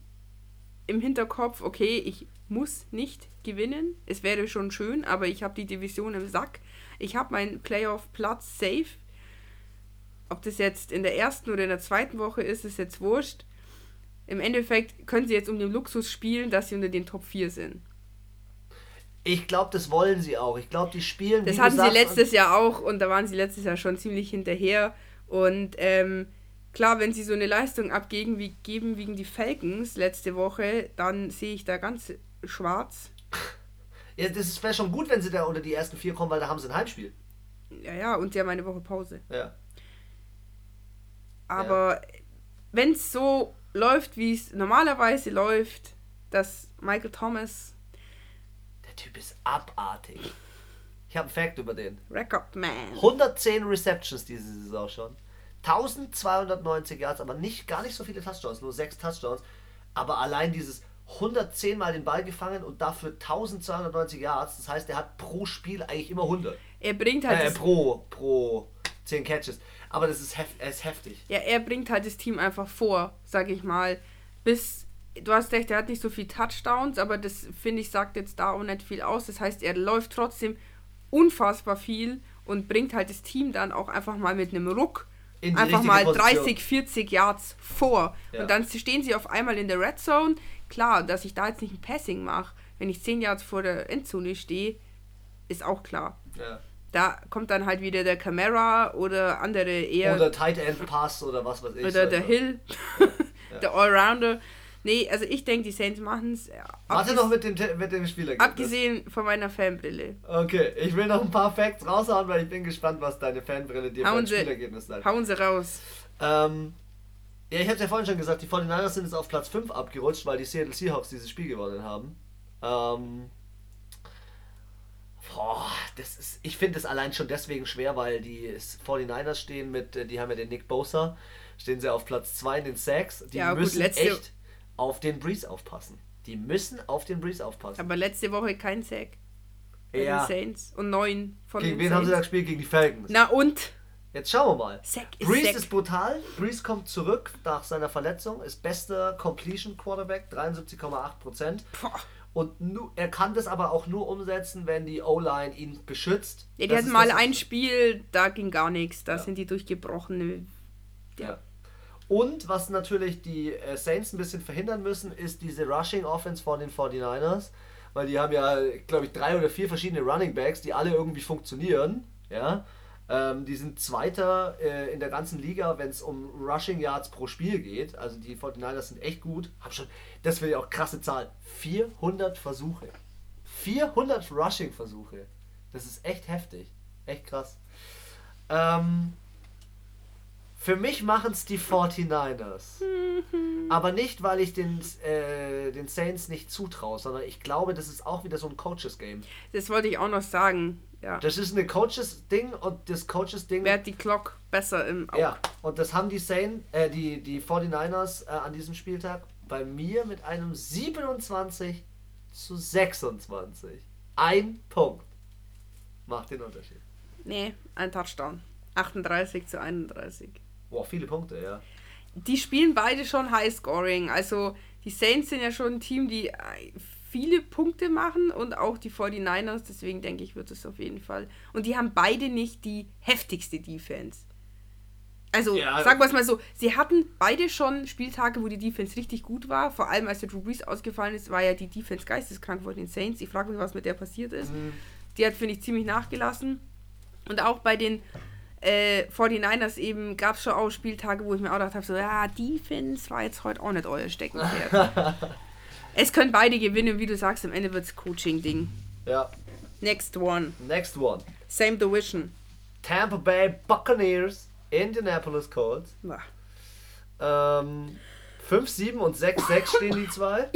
im Hinterkopf, okay, ich muss nicht gewinnen. Es wäre schon schön, aber ich habe die Division im Sack. Ich habe meinen Playoff-Platz safe. Ob das jetzt in der ersten oder in der zweiten Woche ist, ist jetzt wurscht. Im Endeffekt können sie jetzt um den Luxus spielen, dass sie unter den Top 4 sind. Ich glaube, das wollen sie auch. Ich glaube, die spielen. Das hatten sie gesagt, letztes Jahr auch und da waren sie letztes Jahr schon ziemlich hinterher. Und ähm, klar, wenn sie so eine Leistung abgeben wie geben wegen die Falcons letzte Woche, dann sehe ich da ganz schwarz. Ja, das wäre schon gut, wenn sie da unter die ersten vier kommen, weil da haben sie ein Heimspiel. Ja, ja, und sie haben eine Woche Pause. Ja. Aber wenn es so läuft, wie es normalerweise läuft, dass Michael Thomas Der Typ ist abartig. Ich habe einen Fact über den. Record Man. 110 Receptions diese Saison schon. 1290 Yards, aber nicht gar nicht so viele Touchdowns, nur 6 Touchdowns. Aber allein dieses 110 Mal den Ball gefangen und dafür 1290 Yards, das heißt, er hat pro Spiel eigentlich immer 100. Er bringt halt Äh, pro, pro 10 Catches. Aber das ist, hef er ist heftig. ja, er bringt halt das Team einfach vor, sag ich mal. Bis du hast recht, er hat nicht so viel Touchdowns, aber das finde ich sagt jetzt da auch nicht viel aus. Das heißt, er läuft trotzdem unfassbar viel und bringt halt das Team dann auch einfach mal mit einem Ruck einfach mal Position. 30, 40 Yards vor. Ja. Und dann stehen sie auf einmal in der Red Zone. Klar, dass ich da jetzt nicht ein Passing mache, wenn ich 10 Yards vor der Endzone stehe, ist auch klar. Ja. Da kommt dann halt wieder der Camera oder andere eher. Oder Tight End Pass oder was weiß ich. oder der Also, Hill, der Allrounder. Nee, also ich denke, die Saints machen es. Warte noch mit dem, mit dem Spieler. Abgesehen von meiner Fanbrille. Okay, ich will noch ein paar Facts raushauen, weil ich bin gespannt, was deine Fanbrille dir für Hauen ein Sie- Spielergebnis sagt. Hauen sie raus. Ähm, ja, ich hab's ja vorhin schon gesagt, die 49ers sind jetzt auf Platz 5 abgerutscht, weil die Seattle Seahawks dieses Spiel gewonnen haben. Ähm, boah, das ist, ich finde es allein schon deswegen schwer, weil die 49ers stehen mit, äh, die haben ja den Nick Bosa, stehen sie auf Platz 2 in den Sacks. Die Ja, gut, müssen letzte- echt auf den Breeze aufpassen. Die müssen auf den Breeze aufpassen. Aber letzte Woche kein Sack. Bei Ja. den Saints. Und neun von Gegen den wen haben sie da Saints. gespielt? Gegen die Falcons. Na und? Jetzt schauen wir mal. Sack ist Breeze Sack. ist brutal. Breeze kommt zurück nach seiner Verletzung, ist bester Completion Quarterback, 73,8%. Boah. Und nu, er kann das aber auch nur umsetzen, wenn die O-Line ihn beschützt. Ja, die Das hatten mal ein Spiel, da ging gar nichts. Da Ja. sind die durchgebrochen. Ja. Und was natürlich die äh, Saints ein bisschen verhindern müssen, ist diese Rushing Offense von den 49ers. weil die haben ja, glaube ich, drei oder vier verschiedene Running Backs, die alle irgendwie funktionieren. Ja. Ähm, die sind Zweiter äh, in der ganzen Liga, wenn es um Rushing Yards pro Spiel geht. Also die 49ers sind echt gut. Hab schon, das will ich auch krasse Zahl. 400 Versuche. 400 Rushing-Versuche. Das ist echt heftig. Echt krass. Ähm, für mich machen es die 49ers. Aber nicht, weil ich den, äh, den Saints nicht zutraue, sondern ich glaube, das ist auch wieder so ein Coaches-Game. Das wollte ich auch noch sagen. Ja. Das ist ein Coaches-Ding und das Coaches-Ding. Wer hat die Clock besser im Auge? Ja, und das haben die Saints, äh, die, die 49ers äh, an diesem Spieltag bei mir mit einem 27 zu 26. Ein Punkt macht den Unterschied. Nee, ein Touchdown. 38 zu 31. Boah, viele Punkte, ja. Die spielen beide schon High Scoring. Also die Saints sind ja schon ein Team, die äh, viele Punkte machen und auch die 49ers. Deswegen denke ich, wird es auf jeden Fall. Und die haben beide nicht die heftigste Defense. Also, Ja. sagen wir es mal so, sie hatten beide schon Spieltage, wo die Defense richtig gut war. Vor allem, als der Drew Brees ausgefallen ist, war ja die Defense geisteskrank von den Saints. Ich frage mich, was mit der passiert ist. Die hat, finde ich, ziemlich nachgelassen. Und auch bei den äh, 49ers eben gab es schon auch Spieltage, wo ich mir auch gedacht habe, so, ja, Defense war jetzt heute auch nicht euer Steckenpferd. es können beide gewinnen, wie du sagst, am Ende wird es Coaching-Ding. Ja. Next one. Next one. Same Division. Tampa Bay Buccaneers, Indianapolis Colts. Boah. Ähm, 5-7 und 6-6 stehen die zwei.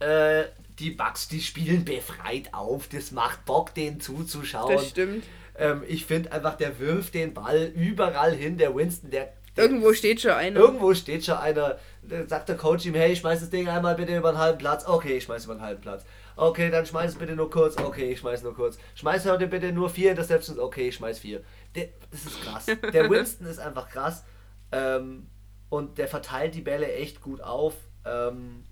Äh, die Bucks, die spielen befreit auf. Das macht Bock, denen zuzuschauen. Das stimmt. Ähm, ich finde einfach, der wirft den Ball überall hin. Der Winston, der. der Irgendwo steht schon einer. Irgendwo steht schon einer. Sagt der Coach ihm, hey, schmeiß das Ding einmal bitte über einen halben Platz. Okay, ich schmeiß über einen halben Platz. Okay, dann schmeiß es bitte nur kurz. Okay, ich schmeiß nur kurz. Schmeiß heute bitte nur vier Interceptions. Okay, ich schmeiß vier. Der, das ist krass. Der Winston ist einfach krass. Ähm, und der verteilt die Bälle echt gut auf. Ähm,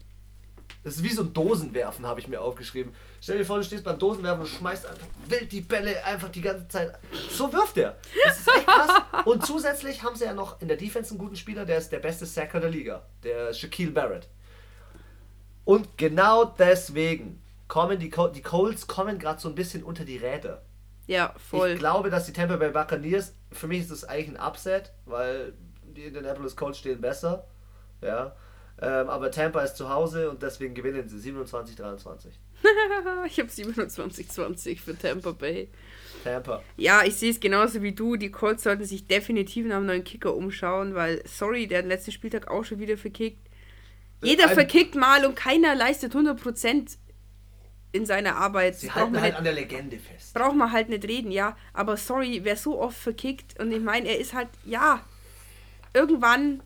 das ist wie so ein Dosenwerfen, habe ich mir aufgeschrieben. Stell dir vor, du stehst beim Dosenwerfen und schmeißt einfach wild die Bälle einfach die ganze Zeit. So wirft er. Das ist echt krass. Und zusätzlich haben sie ja noch in der Defense einen guten Spieler, der ist der beste Sacker der Liga, der Shaquille Barrett. Und genau deswegen kommen die, Col die Colts kommen gerade so ein bisschen unter die Räder. Ja, voll. Ich glaube, dass die Tampa Bay Buccaneers, für mich ist das eigentlich ein Upset, weil die Indianapolis Colts stehen besser. Ja. Ähm, aber Tampa ist zu Hause und deswegen gewinnen sie 27-23. ich habe 27-20 für Tampa Bay. Tampa. Ja, ich sehe es genauso wie du. Die Colts sollten sich definitiv nach einem neuen Kicker umschauen, weil, sorry, der hat den letzten Spieltag auch schon wieder verkickt. Jeder Ein- verkickt mal und keiner leistet 100% in seiner Arbeit. Sie Braucht halten halt nicht- an der Legende fest. braucht man halt nicht reden, ja. Aber sorry, wer so oft verkickt und ich meine, er ist halt, ja, irgendwann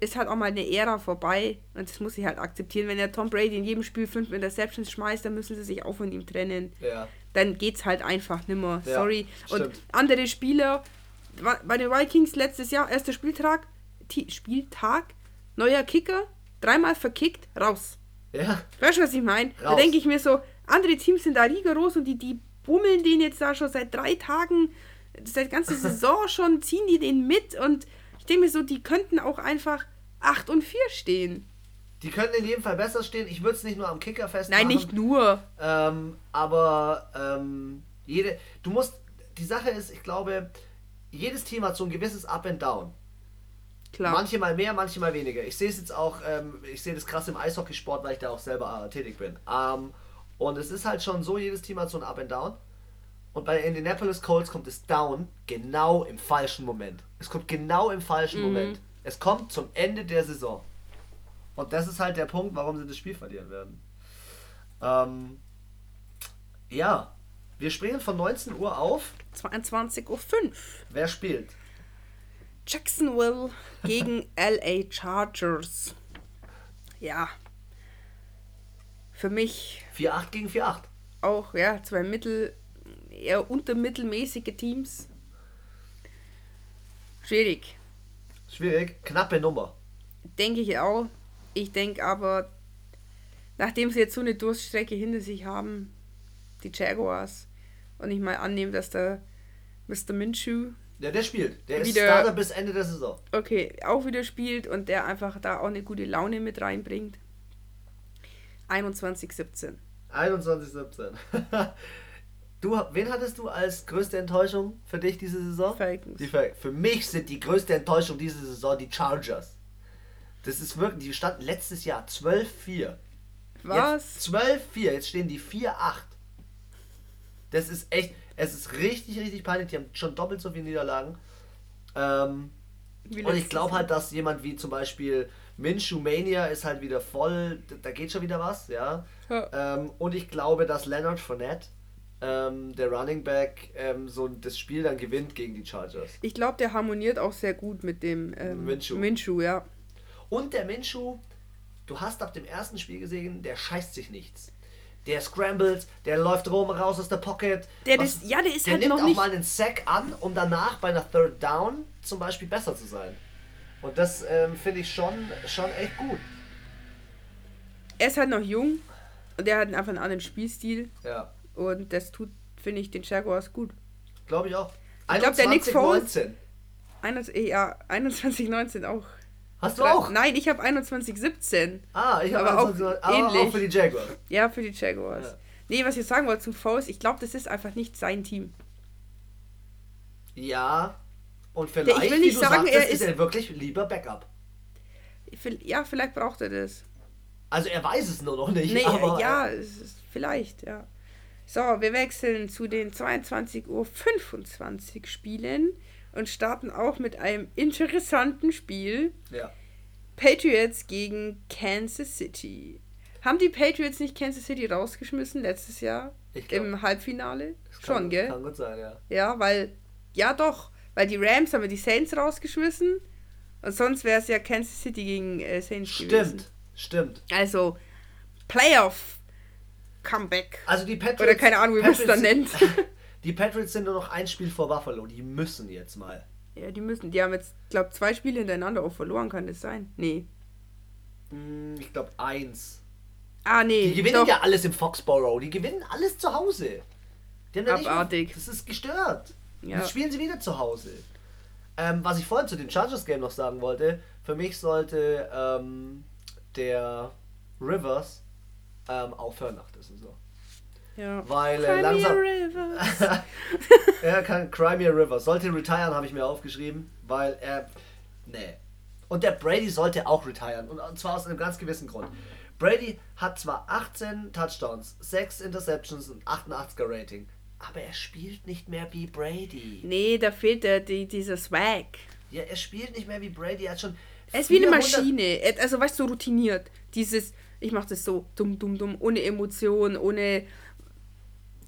ist halt auch mal eine Ära vorbei und das muss ich halt akzeptieren. Wenn der Tom Brady in jedem Spiel fünf Interceptions schmeißt, dann müssen sie sich auch von ihm trennen. Ja. Dann geht's halt einfach nimmer. Ja, sorry. Und stimmt. andere Spieler, bei den Vikings letztes Jahr, erster Spieltag, Spieltag, neuer Kicker, dreimal verkickt, raus. Ja. Weißt du, was ich meine? Da denke ich mir so, andere Teams sind da rigoros und die, die bummeln den jetzt da schon seit drei Tagen, seit ganze Saison schon, ziehen die den mit und ich denke mir so, die könnten auch einfach 8 und 4 stehen. Die können in jedem Fall besser stehen. Ich würde es nicht nur am Kicker festmachen. Nein, nicht nur. Ähm, aber ähm, jede, du musst, die Sache ist, ich glaube, jedes Team hat so ein gewisses Up and Down. Klar. Manche mal mehr, manche mal weniger. Ich sehe es jetzt auch, ähm, ich sehe das krass im Eishockeysport, weil ich da auch selber tätig bin. Ähm, und es ist halt schon so, jedes Team hat so ein Up and Down. Und bei Indianapolis Colts kommt es Down genau im falschen Moment. Es kommt genau im falschen Moment. Es kommt zum Ende der Saison. Und das ist halt der Punkt, warum sie das Spiel verlieren werden. Ähm, ja, wir springen von 19 Uhr auf. 22.05 Uhr. Wer spielt? Jacksonville gegen LA Chargers. Ja. Für mich 4-8 gegen 4-8. auch, ja, zwei mittel, eher untermittelmäßige Teams. Schwierig. Schwierig, knappe Nummer. Denke ich auch. Ich denke aber, nachdem sie jetzt so eine Durststrecke hinter sich haben, die Jaguars, und ich mal annehme, dass der Mr. Minshew, Ja, der spielt. Der ist Wieder- Starter bis Ende der Saison. okay, auch wieder spielt und der einfach da auch eine gute Laune mit reinbringt. 21-17. 21-17. Du, wen hattest du als größte Enttäuschung für dich diese Saison? Falcons. Die Fal für mich sind die größte Enttäuschung diese Saison die Chargers. Das ist wirklich, die standen letztes Jahr 12-4. Was? Jetzt 12-4, jetzt stehen die 4-8. Das ist echt, es ist richtig, richtig peinlich. Die haben schon doppelt so viele Niederlagen. Ähm, und ich glaube halt, dass jemand wie zum Beispiel Minshew Mania ist halt wieder voll, da geht schon wieder was, ja. Ja. Ähm, und ich glaube, dass Leonard Fournette, ähm, der Running Back, ähm, so das Spiel dann gewinnt gegen die Chargers. Ich glaube, der harmoniert auch sehr gut mit dem ähm, Minshew. Minshew, ja. Und der Minshew, du hast ab dem ersten Spiel gesehen, der scheißt sich nichts. Der scrambles, der läuft rum raus aus der Pocket. Der Was- ist- ja, der ist der halt nimmt noch auch nicht- mal einen Sack an, um danach bei einer Third Down zum Beispiel besser zu sein. Und das ähm, finde ich schon, schon echt gut. Er ist halt noch jung und der hat einfach einen anderen Spielstil Ja, und das tut, finde ich, den Jaguars gut. glaube ich auch. Ich glaub, der Nick Foles- 19. 21, ja, 21-19 auch. Hast du auch? Nein, ich habe 21-17. Ah, ich habe auch aber auch ähnlich. für die Jaguars. Ja, für die Jaguars. Ja. Nee, was ich sagen wollte zu Foles, ich glaube, das ist einfach nicht sein Team. Ja. Und vielleicht, ich will nicht sagen, sagtest, er ist ist- er wirklich lieber Backup. Ja, vielleicht braucht er das. Also er weiß es nur noch nicht. Nee, aber ja, es ist vielleicht, ja. So, wir wechseln zu den 22.25 Uhr Spielen und starten auch mit einem interessanten Spiel. Ja. Patriots gegen Kansas City. Haben die Patriots nicht Kansas City rausgeschmissen letztes Jahr Ich glaub, im Halbfinale? Schon, kann, gell? Kann gut sein, ja. Ja, weil, ja doch, weil die Rams haben die Saints rausgeschmissen und sonst wäre es ja Kansas City gegen äh, Saints gewesen. Stimmt, stimmt. Also, Playoff Comeback. Also die Patriots. Oder keine Ahnung, wie man es dann nennt. Die Patriots sind nur noch ein Spiel vor Buffalo. Die müssen jetzt mal. Ja, die müssen, die haben jetzt, glaube zwei Spiele hintereinander auch verloren, kann das sein? Nee. Hm, Ich glaube eins. Ah, nee. Die gewinnen doch. ja alles im Foxborough. Die gewinnen alles zu Hause. Die haben nicht Abartig. Mehr, das ist gestört. Ja. Jetzt spielen sie wieder zu Hause. Ähm, was ich vorhin zu dem Chargers Game noch sagen wollte, für mich sollte ähm, der Rivers ähm, aufhören nach der Saison. Ja. Weil äh, langsam. river. er kann Crimea River. Sollte retiren, habe ich mir aufgeschrieben, weil er. Nee. Und der Brady sollte auch retiren. Und zwar aus einem ganz gewissen Grund. Brady hat zwar 18 Touchdowns, 6 Interceptions und 88er Rating, aber er spielt nicht mehr wie Brady. Nee, da fehlt der, die, dieser Swag. Ja, er spielt nicht mehr wie Brady. Er hat schon. Er ist wie eine 400 Maschine. Also, weißt du, so routiniert. Dieses, ich mach das so dumm, dumm, dumm, ohne Emotion, ohne.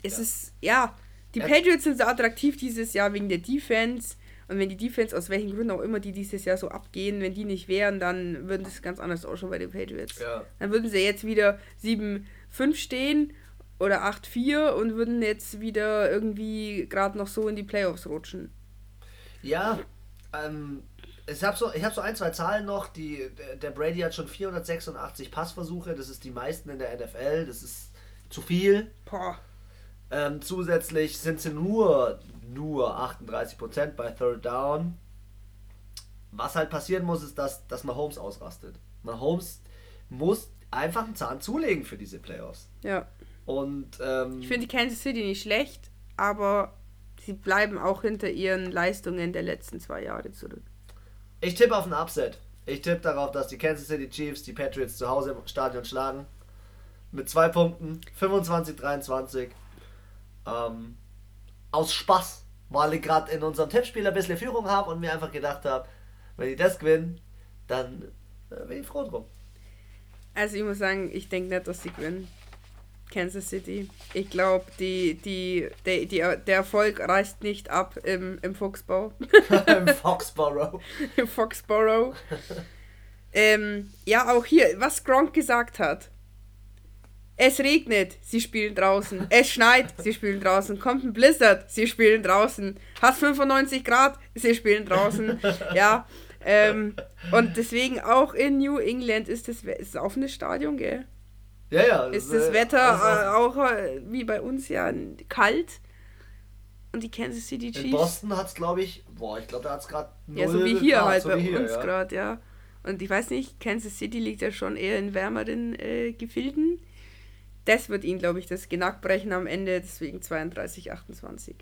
Es Ja. ist, ja. Die Patriots sind so attraktiv dieses Jahr wegen der Defense. Und wenn die Defense, aus welchen Gründen auch immer, die dieses Jahr so abgehen, wenn die nicht wären, dann würden das ganz anders ausschauen bei den Patriots. Ja. Dann würden sie jetzt wieder 7-5 stehen oder 8-4 und würden jetzt wieder irgendwie gerade noch so in die Playoffs rutschen. Ja, ähm, ich habe so, ich hab so ein, zwei Zahlen noch. Die, der- Brady hat schon 486 Passversuche. Das ist die meisten in der NFL. Das ist zu viel. Ähm, zusätzlich sind sie nur, nur 38% bei Third Down. Was halt passieren muss, ist, dass, dass Mahomes ausrastet. Mahomes muss einfach einen Zahn zulegen für diese Playoffs. Ja. Und ähm, Ich finde die Kansas City nicht schlecht, aber sie bleiben auch hinter ihren Leistungen der letzten zwei Jahre zurück. Ich tippe auf ein Upset. Ich tippe darauf, dass die Kansas City Chiefs die Patriots zu Hause im Stadion schlagen. Mit zwei Punkten, 25-23. Ähm, aus Spaß, weil ich gerade in unserem Tippspiel ein bisschen Führung habe und mir einfach gedacht habe, wenn ich das gewinne, dann äh, bin ich froh drum. Also ich muss sagen, ich denke nicht, dass sie gewinnen. Kansas City. Ich glaube, die, die, der, die, der Erfolg reißt nicht ab im, im Foxbau. Im Foxborough. Im Foxborough. ähm, ja, auch hier, was Gronk gesagt hat. Es regnet, sie spielen draußen. Es schneit, sie spielen draußen. Kommt ein Blizzard, sie spielen draußen. Hat 95 Grad, sie spielen draußen. Ja. Ähm, und deswegen auch in New England ist das, ist das offenes Stadion, gell? Ja, ja. Ist das Wetter also, äh, auch äh, wie bei uns ja kalt? Und die Kansas City in Chiefs. Boston hat es, glaube ich, boah, ich glaube, da hat es gerade Ja, so wie hier halt so bei hier, uns ja. gerade, ja. Und ich weiß nicht, Kansas City liegt ja schon eher in wärmeren äh, Gefilden. das wird ihn, glaube ich, das Genack brechen am Ende, deswegen 32, 28.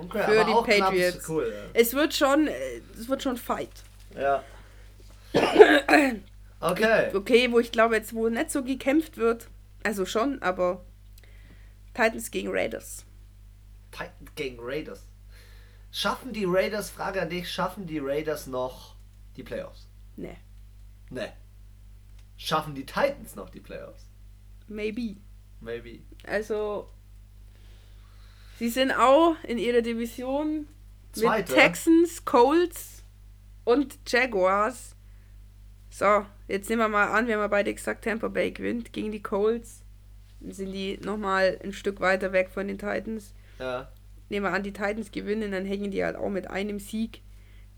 Okay, Für die Patriots. Cool, Es wird schon, äh, es wird schon Fight. ja. Okay. Okay, wo ich glaube jetzt, wo nicht so gekämpft wird, also schon, aber Titans gegen Raiders. Titans gegen Raiders. Schaffen die Raiders, Frage an dich, schaffen die Raiders noch die Playoffs? Ne, Ne. Schaffen die Titans noch die Playoffs? maybe. Maybe. Also, sie sind auch in ihrer Division Zweite. mit Texans, Colts und Jaguars. So, jetzt nehmen wir mal an, wir haben ja beide gesagt, Tampa Bay gewinnt gegen die Colts. Dann sind die nochmal ein Stück weiter weg von den Titans. Ja. Nehmen wir an, die Titans gewinnen, dann hängen die halt auch mit einem Sieg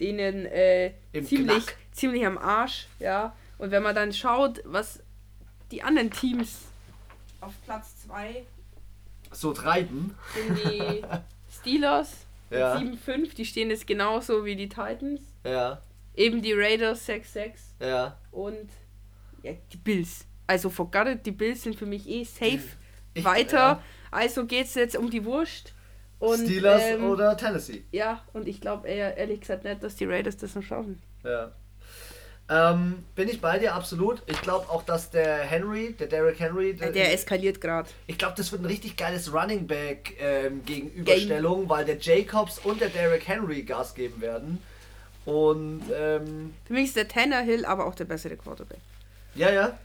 denen äh, ziemlich, Knack. ziemlich am Arsch, ja. Und wenn man dann schaut, was die anderen Teams auf Platz 2 So treiben. sind die Steelers Ja. mit 7-5, die stehen jetzt genauso wie die Titans. Ja. Eben die Raiders 6-6 Ja. und ja, die Bills. Also forgot it, die Bills sind für mich eh safe Ich- weiter. ja. Also geht es jetzt um die Wurst. Und, Steelers ähm, oder Tennessee? Ja, und ich glaube eher, ehrlich gesagt nicht, dass die Raiders das noch schaffen. Ja. Ähm, bin ich bei dir, absolut. Ich glaube auch, dass der Henry, der Derrick Henry, der, Der eskaliert gerade. ich glaube, das wird ein richtig geiles Running Back ähm, Gegenüberstellung, weil der Jacobs und der Derrick Henry Gas geben werden. Und ähm, Für mich ist der Tannehill aber auch der bessere Quarterback. ja, ja.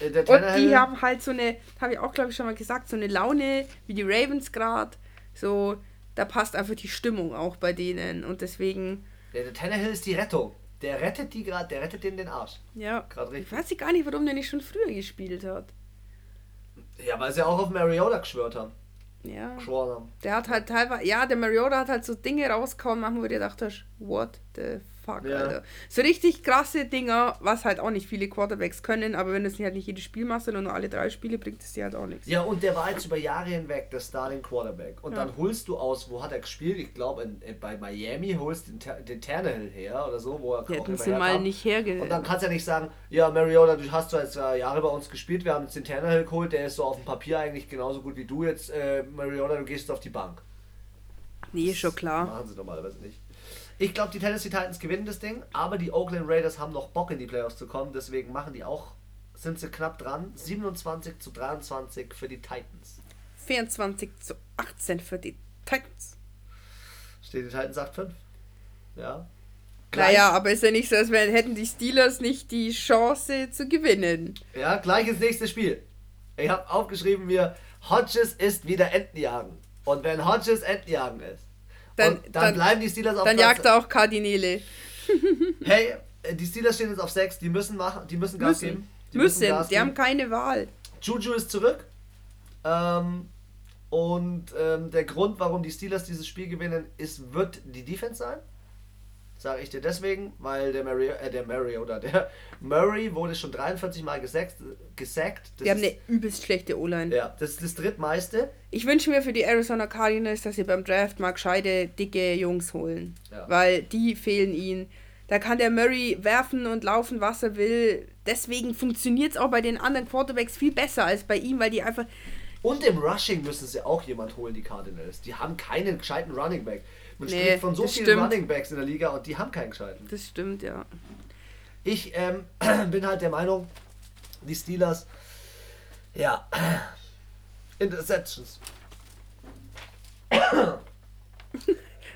Äh, Der Und die haben halt so eine, habe ich auch glaube ich schon mal gesagt, so eine Laune wie die Ravens gerade. So, da passt einfach die Stimmung auch bei denen. Und deswegen, der, der Tannehill ist die Rettung. Der rettet die gerade, der rettet denen den Arsch. ja. Gerade Ich weiß gar nicht, warum der nicht schon früher gespielt hat. Ja, weil sie auch auf Mariota geschwört haben. Ja. Geschworen. Der hat halt teilweise, ja, der Mariota hat halt so Dinge rausgehauen, wo du gedacht hast, what the fuck, Ja. Alter. So richtig krasse Dinger, was halt auch nicht viele Quarterbacks können, aber wenn du es nicht halt nicht jedes Spiel machst, sondern nur alle drei Spiele, bringt es dir halt auch nichts. Ja, und der war jetzt über Jahre hinweg der Starting Quarterback. Und Ja. dann holst du aus, wo hat er gespielt? Ich glaube, bei Miami holst den, den Tannehill her oder so, wo er Die auch immer sie mal nicht herge... Und dann kannst du ja nicht sagen, ja, Mariota, du hast zwar jetzt äh, Jahre bei uns gespielt, wir haben jetzt den Tannehill geholt, der ist so auf dem Papier eigentlich genauso gut wie du jetzt. Äh, Mariota, du gehst auf die Bank. Nee, schon klar. Machen sie normalerweise nicht. Ich glaube, die Tennessee Titans gewinnen das Ding, aber die Oakland Raiders haben noch Bock in die Playoffs zu kommen, deswegen machen die auch, sind sie knapp dran. 27 zu 23 für die Titans. 24 zu 18 für die Titans. Stehen die Titans 8-5. Ja. Naja, aber ist ja nicht so, als wären, hätten die Steelers nicht die Chance zu gewinnen. Ja, gleich ins nächste Spiel. Ich habe aufgeschrieben mir, Hodges ist wieder Entenjagen. Und wenn Hodges Entenjagen ist, Dann- dann, dann- bleiben die Steelers auf Dann Platz- jagt er auch Kardinäle. Hey, die Steelers stehen jetzt auf 6, die müssen machen, die müssen Gas Müssen. geben. Die Müssen, Gas die geben. haben keine Wahl. Juju ist zurück. Ähm, und ähm, der Grund, warum die Steelers dieses Spiel gewinnen, ist, wird die Defense sein. Sage ich dir deswegen, weil der Murray, äh, der Murray oder der Murray wurde schon 43 Mal gesackt. gesackt. Das Die haben eine übelst schlechte O-Line. ja, das ist das drittmeiste. Ich wünsche mir für die Arizona Cardinals, dass sie beim Draft mal gescheite, dicke Jungs holen. Ja. Weil die fehlen ihnen. Da kann der Murray werfen und laufen, was er will. Deswegen funktioniert es auch bei den anderen Quarterbacks viel besser als bei ihm, weil die einfach. Und im Rushing müssen sie auch jemand holen, die Cardinals. Die haben keinen gescheiten Running Back. Man Nee, spricht von so vielen stimmt. Running Backs in der Liga und die haben keinen gescheiten. Das stimmt, ja. Ich ähm, bin halt der Meinung, die Steelers, ja, Interceptions.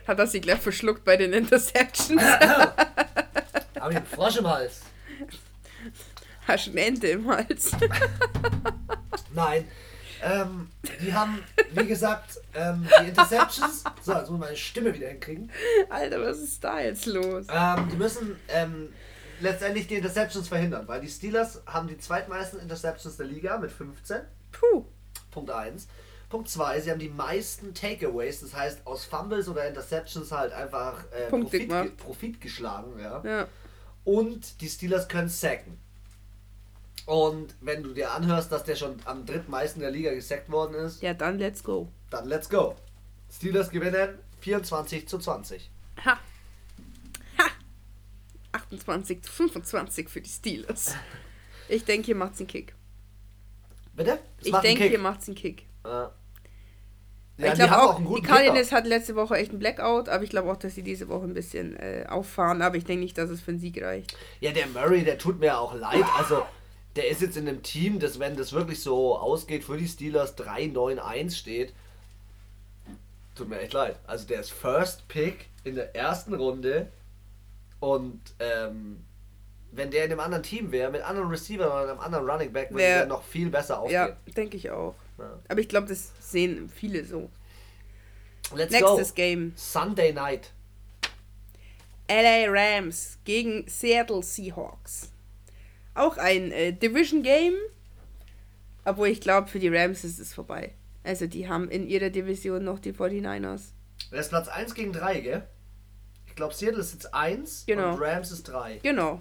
Hat er sie gleich verschluckt bei den Interceptions? Hab ich einen Frosch im Hals? Hast du eine Ente im Hals? Nein. Ähm, die haben, wie gesagt, ähm, die Interceptions. So, jetzt muss ich meine Stimme wieder hinkriegen. Alter, was ist da jetzt los? Ähm, die müssen ähm, letztendlich die Interceptions verhindern, weil die Steelers haben die zweitmeisten Interceptions der Liga mit 15. Puh. Punkt 1. Punkt 2, sie haben die meisten Takeaways, das heißt aus Fumbles oder Interceptions halt einfach äh, Profit, ge- Profit geschlagen. Ja. Ja. Und die Steelers können sacken. Und wenn du dir anhörst, dass der schon am drittmeisten der Liga gesackt worden ist, Ja, dann let's go. dann let's go. Steelers gewinnen 24 zu 20. Ha. Ha. 28 zu 25 für die Steelers. Ich denke, hier macht's einen Kick. Bitte? Das ich denke, Kick. hier macht es einen Kick. Ja. Ja, Ja, ich glaube auch, einen die Cardinals hatten letzte Woche echt einen Blackout, aber ich glaube auch, dass sie diese Woche ein bisschen äh, auffahren. Aber ich denke nicht, dass es für einen Sieg reicht. Ja, der Murray, der tut mir auch leid. Also, der ist jetzt in einem Team, das, wenn das wirklich so ausgeht, für die Steelers 3-9-1 steht. Tut mir echt leid. Also, der ist First Pick in der ersten Runde. Und ähm, wenn der in einem anderen Team wäre, mit anderen Receiver oder einem anderen Running Back, würde der noch viel besser Ja, aufgehen. denke ich auch. Ja. Aber ich glaube, das sehen viele so. Let's Nächstes go. Game. Sunday Night. LA Rams gegen Seattle Seahawks. Auch ein äh, Division Game. Obwohl ich glaube, für die Rams ist es vorbei. Also die haben in ihrer Division noch die 49ers. Das ist Platz 1 gegen 3, gell? Ich glaube, Seattle ist jetzt 1 Genau. und Rams ist 3. Genau.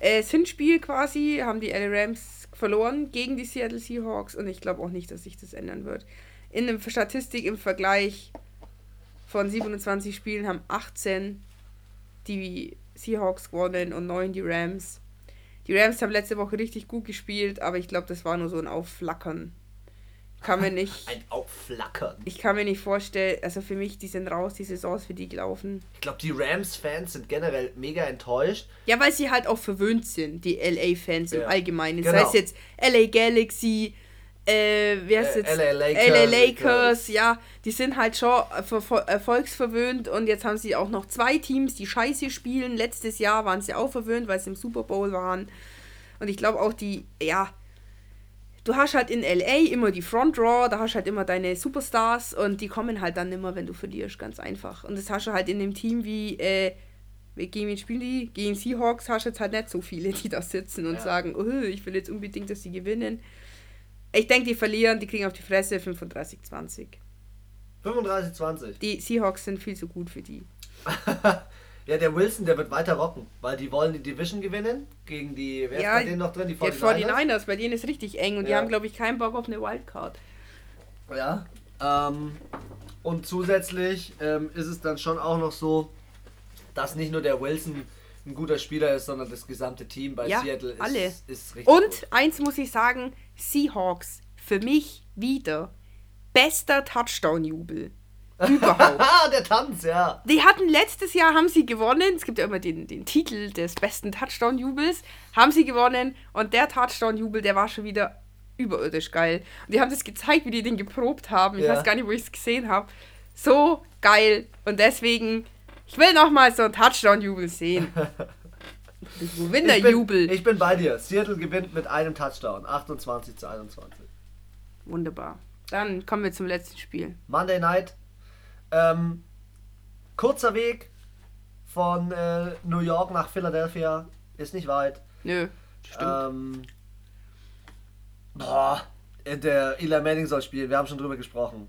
Äh, das Hinspiel quasi haben die LA Rams verloren gegen die Seattle Seahawks und ich glaube auch nicht, dass sich das ändern wird. In der Statistik im Vergleich von 27 Spielen haben 18 die Seahawks gewonnen und 9 die Rams. Die Rams haben letzte Woche richtig gut gespielt, aber ich glaube, das war nur so ein Aufflackern. Kann mir nicht. Ein Aufflackern. Ich kann mir nicht vorstellen, also für mich, die sind raus, die Saison ist für die gelaufen. Ich glaube, die Rams-Fans sind generell mega enttäuscht. Ja, weil sie halt auch verwöhnt sind, die LA-Fans im Ja. Allgemeinen. Genau. Das heißt jetzt LA Galaxy, äh, heißt Äh, jetzt? LA Lakers, LA Lakers, ja, die sind halt schon ver ver erfolgsverwöhnt und jetzt haben sie auch noch zwei Teams, die scheiße spielen. Letztes Jahr waren sie auch verwöhnt, weil sie im Super Bowl waren. Und ich glaube auch die, ja, du hast halt in LA immer die Front Raw, da hast du halt immer deine Superstars und die kommen halt dann immer, wenn du verlierst, ganz einfach. Und das hast du halt in dem Team wie, äh, gegen wen spielen die? Gegen Seahawks hast du jetzt halt nicht so viele, die da sitzen und Ja. sagen, oh, ich will jetzt unbedingt, dass sie gewinnen. Ich denke, die verlieren, die kriegen auf die Fresse 35-20. 35-20. Die Seahawks sind viel zu gut für die. ja, der Wilson, der wird weiter rocken, weil die wollen die Division gewinnen gegen die, wer Ja, ist bei denen noch drin? Die Die 49ers? 49ers, bei denen ist richtig eng und die Ja. haben, glaube ich, keinen Bock auf eine Wildcard. Ja. Ähm, und zusätzlich ähm, ist es dann schon auch noch so, dass nicht nur der Wilson ein guter Spieler ist, sondern das gesamte Team bei Ja, Seattle ist, alle. ist richtig Und gut. eins muss ich sagen, Seahawks, für mich wieder bester Touchdown-Jubel überhaupt. Der Tanz, ja. Die hatten letztes Jahr, haben sie gewonnen, es gibt ja immer den, den Titel des besten Touchdown-Jubels, haben sie gewonnen und der Touchdown-Jubel, der war schon wieder überirdisch geil. Und die haben das gezeigt, wie die den geprobt haben. Ich Ja. weiß gar nicht, wo ich es gesehen habe. So geil. Und deswegen, ich will nochmal so einen Touchdown-Jubel sehen. Ich Winterjubel. bin, ich bin bei dir. Seattle gewinnt mit einem Touchdown. 28 zu 21. Wunderbar. Dann kommen wir zum letzten Spiel. Monday Night. Ähm, kurzer Weg von äh, New York nach Philadelphia. Ist nicht weit. Nö, stimmt. Ähm, boah, der Eli Manning soll spielen. Wir haben schon drüber gesprochen.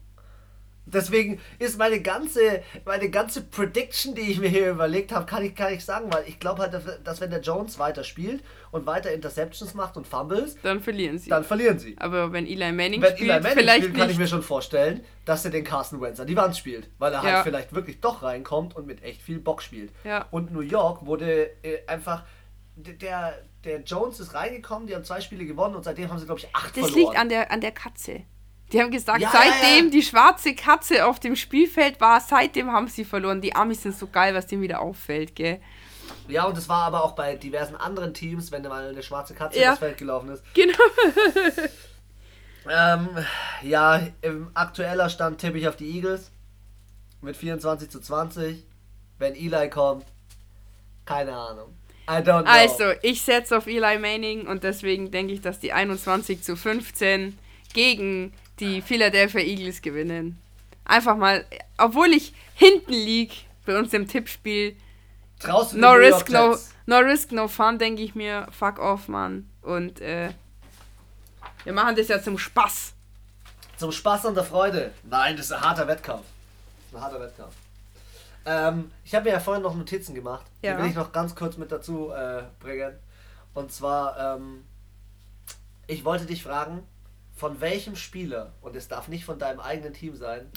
Deswegen ist meine ganze, meine ganze Prediction, die ich mir hier überlegt habe, kann ich gar nicht sagen, weil ich glaube halt, dass, wenn der Jones weiter spielt und weiter Interceptions macht und Fumbles, Dann verlieren sie. dann verlieren sie. Aber wenn Eli Manning Wenn spielt, Eli Manning vielleicht spielt, kann nicht. ich mir schon vorstellen, dass er den Carson Wentz an die Wand spielt, weil er Ja. halt vielleicht wirklich doch reinkommt und mit echt viel Bock spielt. Ja. Und New York wurde äh, einfach der der Jones ist reingekommen, die haben zwei Spiele gewonnen und seitdem haben sie glaube ich acht Das verloren. liegt an der, an der Katze. Die haben gesagt, Ja, seitdem ja, die schwarze Katze auf dem Spielfeld war, seitdem haben sie verloren. Die Amis sind so geil, was dem wieder auffällt, gell? ja, und das war aber auch bei diversen anderen Teams, wenn mal eine schwarze Katze Ja. ins Feld gelaufen ist. Genau. Ähm, ja, im aktueller Stand tippe ich auf die Eagles mit 24 zu 20. Wenn Eli kommt, keine Ahnung. I don't know. Also, ich setze auf Eli Manning und deswegen denke ich, dass die 21 zu 15 gegen die Philadelphia Eagles gewinnen. Einfach mal, obwohl ich hinten lieg bei uns im Tippspiel, den no risk, no, no risk, no fun, denke ich mir, fuck off, Mann. Und äh, wir machen das ja zum Spaß. Zum Spaß und der Freude. Nein, das ist ein harter Wettkampf. Ein harter Wettkampf. Ähm, ich habe mir ja vorhin noch Notizen gemacht. Ja. Die will ich noch ganz kurz mit dazu äh, bringen. Und zwar, ähm, ich wollte dich fragen, von welchem Spieler, und es darf nicht von deinem eigenen Team sein,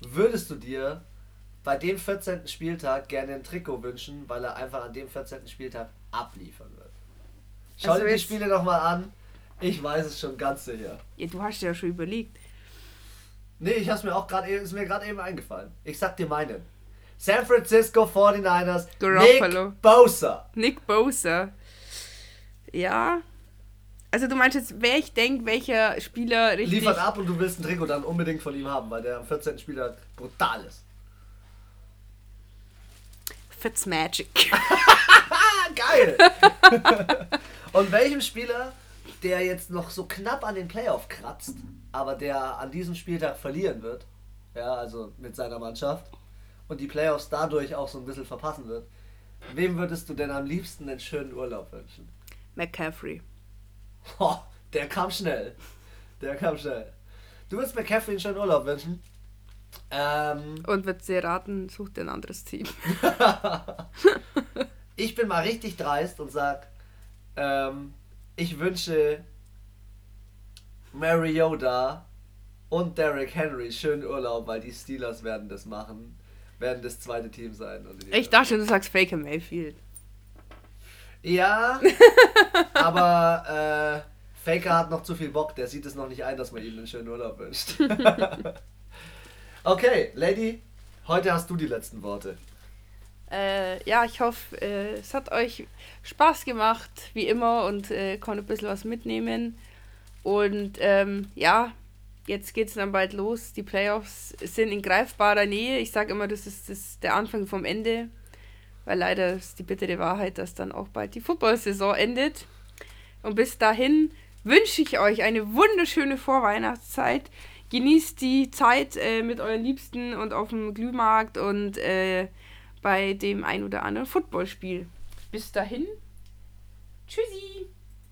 würdest du dir bei dem 14. Spieltag gerne ein Trikot wünschen, weil er einfach an dem 14. Spieltag abliefern wird? Schau Also dir die Spiele nochmal an. Ich weiß es schon ganz sicher. Ja, du hast ja schon überlegt. Nee, ich hab's mir auch gerade ist mir gerade eben eingefallen. Ich sag dir meinen. San Francisco 49ers, Garoppolo. Nick Bosa. Nick Bosa. Ja. Also du meinst jetzt, wer ich denke, welcher Spieler richtig... Liefert ab und du willst ein Trikot dann unbedingt von ihm haben, weil der am 14. Spieler brutal ist. Fitzmagic. Geil! und welchem Spieler, der jetzt noch so knapp an den Playoff kratzt, aber der an diesem Spieltag verlieren wird, ja, also mit seiner Mannschaft, und die Playoffs dadurch auch so ein bisschen verpassen wird, wem würdest du denn am liebsten einen schönen Urlaub wünschen? McCaffrey. Ho, der kam schnell. Der kam schnell. Du würdest McCaffrey einen schönen Urlaub wünschen? Ähm, Und wird sie raten, sucht ein anderes Team. ich bin mal richtig dreist und sag, ähm, ich wünsche Mariota und Derrick Henry schönen Urlaub, weil die Steelers werden das machen, werden das zweite Team sein. Ich dachte schon, du sagst Faker Mayfield. Ja, aber äh, Faker hat noch zu viel Bock, der sieht es noch nicht ein, dass man ihm einen schönen Urlaub wünscht. okay, Lady, heute hast du die letzten Worte. Äh, ja, ich hoffe, äh, es hat euch Spaß gemacht, wie immer, und äh, konnte ein bisschen was mitnehmen. Und ähm, ja, jetzt geht es dann bald los. Die Playoffs sind in greifbarer Nähe. Ich sage immer, das ist das, der Anfang vom Ende. Weil leider ist die bittere Wahrheit, dass dann auch bald die Football-Saison endet. Und bis dahin wünsche ich euch eine wunderschöne Vorweihnachtszeit. Genießt die Zeit äh, mit euren Liebsten und auf dem Glühmarkt und äh, bei dem ein oder anderen Footballspiel. Bis dahin. Tschüssi.